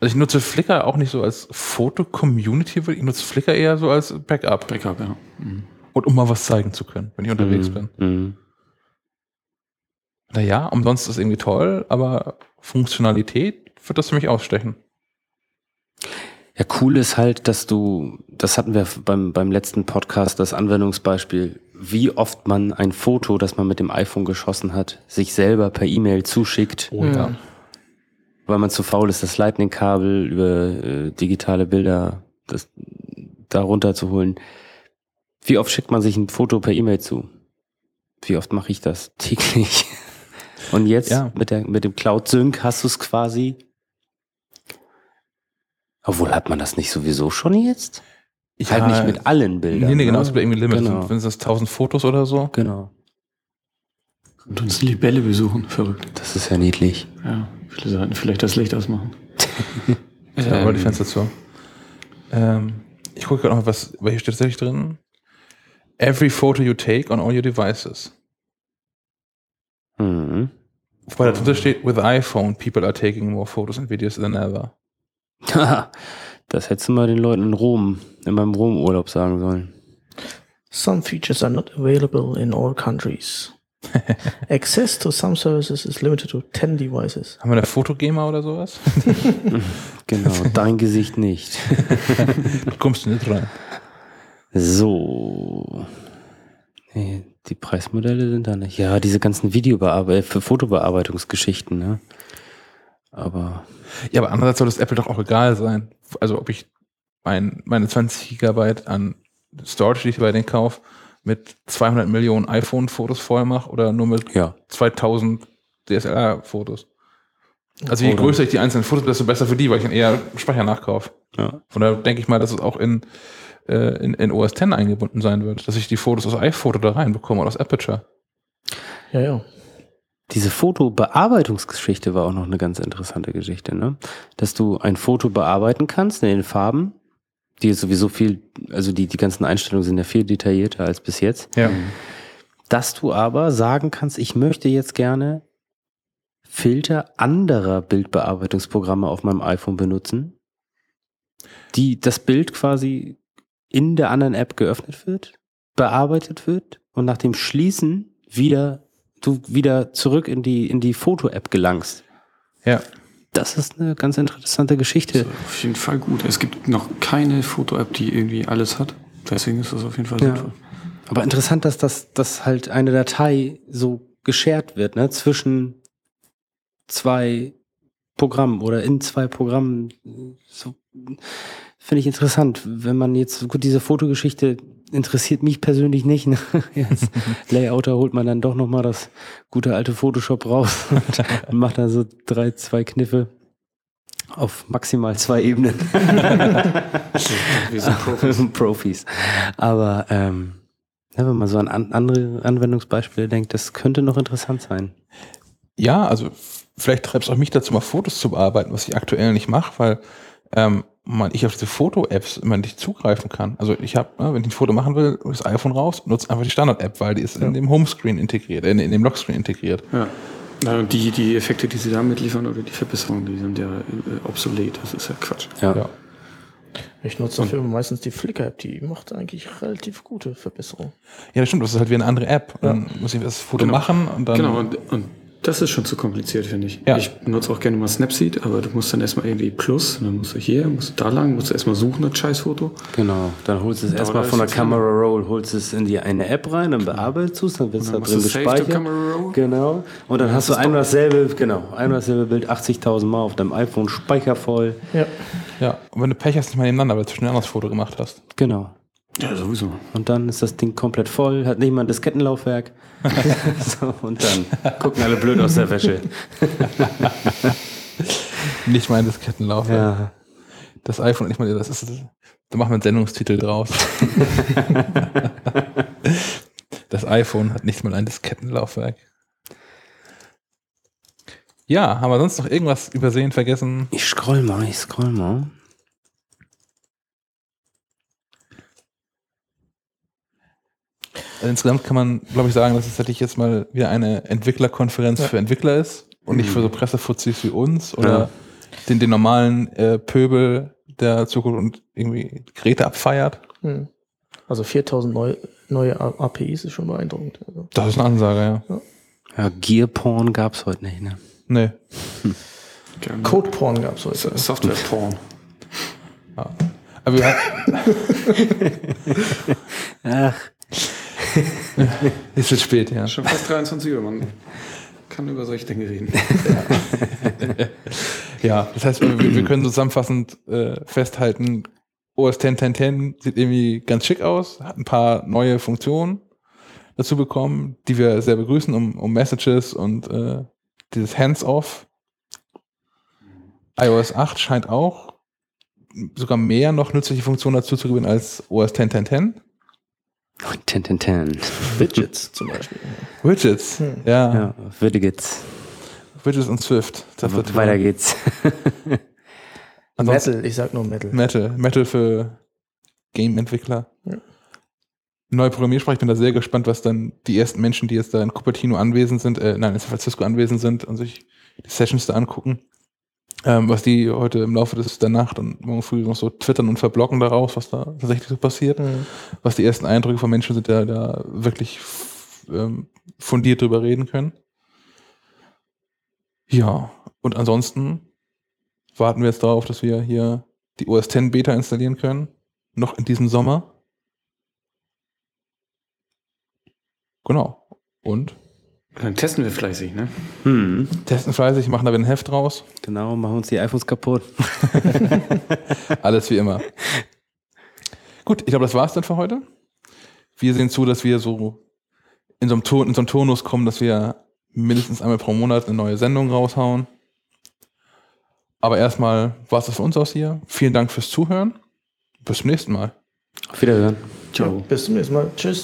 Also ich nutze Flickr auch nicht so als Foto-Community, ich nutze Flickr eher so als Backup. Backup, ja. Mhm. Und um mal was zeigen zu können, wenn ich unterwegs Mhm. bin. Mhm. Naja, umsonst ist irgendwie toll, aber Funktionalität wird das für mich ausstechen. Ja, cool ist halt, dass du, das hatten wir beim, beim letzten Podcast, das Anwendungsbeispiel, wie oft man ein Foto, das man mit dem iPhone geschossen hat, sich selber per E-Mail zuschickt, Oh ja. Mhm. weil man zu faul ist, das Lightning-Kabel über äh, digitale Bilder das, da runterzuholen. Wie oft schickt man sich ein Foto per E-Mail zu? Wie oft mache ich das? Täglich. Und jetzt Ja. mit, der, mit dem Cloud Sync hast du es quasi. Obwohl hat man das nicht sowieso schon jetzt? Ich halt nicht mit allen Bildern. Nee, nee, genau, ne? ja irgendwie Limit. Genau. Wenn es das 1000 Fotos oder so. genau. Und uns Libelle besuchen. Verrückt. Das ist ja niedlich. Ja. Viele sollten vielleicht das Licht ausmachen. Ja, Ähm, aber die Fenster zu. Ähm, ich gucke gerade noch, was, weil hier steht tatsächlich drin. Every photo you take on all your devices. Mhm. Wobei da drunter steht, with iPhone, people are taking more photos and videos than ever. das hättest du mal den Leuten in Rom, in meinem Rom-Urlaub sagen sollen. Some features are not available in all countries. Access to some services is limited to 10 devices. Haben wir eine Fotogamer oder sowas? Genau, dein Gesicht nicht. Du kommst nicht rein. So. Nee, die Preismodelle sind da nicht. Ja, diese ganzen Videobearbeitung, für Fotobearbeitungsgeschichten, ne? Aber Ja, aber andererseits soll es Apple doch auch egal sein. Also ob ich mein, meine 20 Gigabyte an Storage, die ich bei denen kaufe, mit 200 Millionen iPhone-Fotos voll mache oder nur mit ja, 2000 DSLR-Fotos. Also je Oder- größer ich die einzelnen Fotos, desto besser für die, weil ich dann eher Speicher nachkaufe. ja. Von daher denke ich mal, dass es auch in, äh, in, in OS X eingebunden sein wird, dass ich die Fotos aus iPhoto da reinbekomme oder aus Aperture. Ja, ja. Diese Fotobearbeitungsgeschichte war auch noch eine ganz interessante Geschichte, ne? Dass du ein Foto bearbeiten kannst in den Farben, die ist sowieso viel, also die, die ganzen Einstellungen sind ja viel detaillierter als bis jetzt. Ja. Dass du aber sagen kannst, ich möchte jetzt gerne Filter anderer Bildbearbeitungsprogramme auf meinem iPhone benutzen, die das Bild quasi in der anderen App geöffnet wird, bearbeitet wird und nach dem Schließen wieder du wieder zurück in die in die Foto-App gelangst. Ja. Das ist eine ganz interessante Geschichte. Auf jeden Fall gut. Es gibt noch keine Foto-App, die irgendwie alles hat. Deswegen ist das auf jeden Fall Ja. sinnvoll. Aber interessant, dass das dass halt eine Datei so geshared wird, ne, zwischen zwei Programmen oder in zwei Programmen. So finde ich interessant, wenn man jetzt gut diese Fotogeschichte interessiert mich persönlich nicht. Ne? Als Layouter holt man dann doch noch mal das gute alte Photoshop raus und macht da so drei zwei Kniffe auf maximal zwei Ebenen. Profis. Profis. Aber ähm, wenn man so an an andere Anwendungsbeispiele denkt, das könnte noch interessant sein. Ja, also vielleicht treibt es auch mich dazu, mal Fotos zu bearbeiten, was ich aktuell nicht mache, weil ähm, man, ich auf diese Foto-Apps immer nicht zugreifen kann. Also ich habe, ne, wenn ich ein Foto machen will, das iPhone raus, nutze einfach die Standard-App, weil die ist in dem Homescreen integriert, äh, in, in dem Lockscreen integriert. Ja. Und die, die Effekte, die sie da mitliefern oder die Verbesserungen, die sind ja äh, obsolet. Das ist ja Quatsch. Ja. Ja. Ich nutze dafür meistens die Flickr-App, die macht eigentlich relativ gute Verbesserungen. Ja, das stimmt, das ist halt wie eine andere App. Und Dann muss ich das Foto Genau. machen und dann. Genau, und, und das ist schon zu kompliziert, finde ich. Ja. Ich benutze auch gerne mal Snapseed, aber du musst dann erstmal irgendwie Plus, und dann musst du hier, musst du da lang, musst du erstmal suchen, das Scheißfoto. Genau, dann holst du es erstmal von der Camera Roll, holst es in die eine App rein, dann bearbeitest du es, dann wird es da dann drin gespeichert. Camera Roll. Genau. Und dann hast du das einmal dasselbe, genau, einmal dasselbe Bild 80.000 Mal auf deinem iPhone, speichervoll. Ja. Ja, und wenn du Pech hast, nicht mal nebeneinander, weil du zwischen ein anderes Foto gemacht hast. Genau. Ja, sowieso. Und dann ist das Ding komplett voll, hat nicht mal ein Diskettenlaufwerk. so, und dann gucken alle blöd aus der Wäsche. Nicht mal ein Diskettenlauf. Ja. Das iPhone, nicht mal, das ist, da machen wir einen Sendungstitel draus. das iPhone hat nicht mal ein Diskettenlaufwerk. Ja, haben wir sonst noch irgendwas übersehen, vergessen? Ich scroll mal, ich scroll mal. Insgesamt kann man, glaube ich, sagen, dass es tatsächlich jetzt mal wieder eine Entwicklerkonferenz für Entwickler ist und nicht für so Pressefuzis wie uns oder Ja. den, den normalen äh, Pöbel der Zukunft und irgendwie Geräte abfeiert. Hm. Also 4000 neu, neue APIs ist schon beeindruckend. Also. Das ist eine Ansage, ja. Ja, Gearporn gab's heute nicht, ne? Nee. Gerne. Code-Porn gab es heute. Software-Porn. Aber wir Ach, ist jetzt spät, ja. Schon fast 23 Uhr, man kann über solche Dinge reden. Ja, das heißt, wir, wir können zusammenfassend äh, festhalten, OS 10 10 10 sieht irgendwie ganz schick aus, hat ein paar neue Funktionen dazu bekommen, die wir sehr begrüßen, um, um Messages und äh, dieses Hands-off. iOS 8 scheint auch sogar mehr noch nützliche Funktionen dazu zu gewinnen als OS 10 10 10. 10, 10, 10. Widgets zum Beispiel. Widgets, ja, Ja, würde geht's. Widgets und Swift. Das wird Weiter geht's. Ansonsten- Metal, ich sag nur Metal. Metal. Metal für Game-Entwickler. Ja. Neue Programmiersprache, ich bin da sehr gespannt, was dann die ersten Menschen, die jetzt da in Cupertino anwesend sind, äh, nein, in San Francisco anwesend sind und sich die Sessions da angucken, ähm, was die heute im Laufe des, der Nacht und morgen früh noch so twittern und verblocken daraus, was da tatsächlich so passiert, Hm. was die ersten Eindrücke von Menschen sind, die da, da wirklich ähm, fundiert drüber reden können. Ja, und ansonsten warten wir jetzt darauf, dass wir hier die OS 10 Beta installieren können. Noch in diesem Sommer. Genau. Und Dann testen wir fleißig, ne? Hm, testen fleißig, machen da wieder ein Heft raus. genau, machen uns die iPhones kaputt. Alles wie immer. Gut, ich glaube, das war's dann für heute. Wir sehen zu, dass wir so in so einem, Ton, in so einem Tonus kommen, dass wir mindestens einmal pro Monat eine neue Sendung raushauen. Aber erstmal war es das von uns aus hier. Vielen Dank fürs Zuhören. Bis zum nächsten Mal. Auf Wiederhören. Ciao. Bis zum nächsten Mal. Tschüss.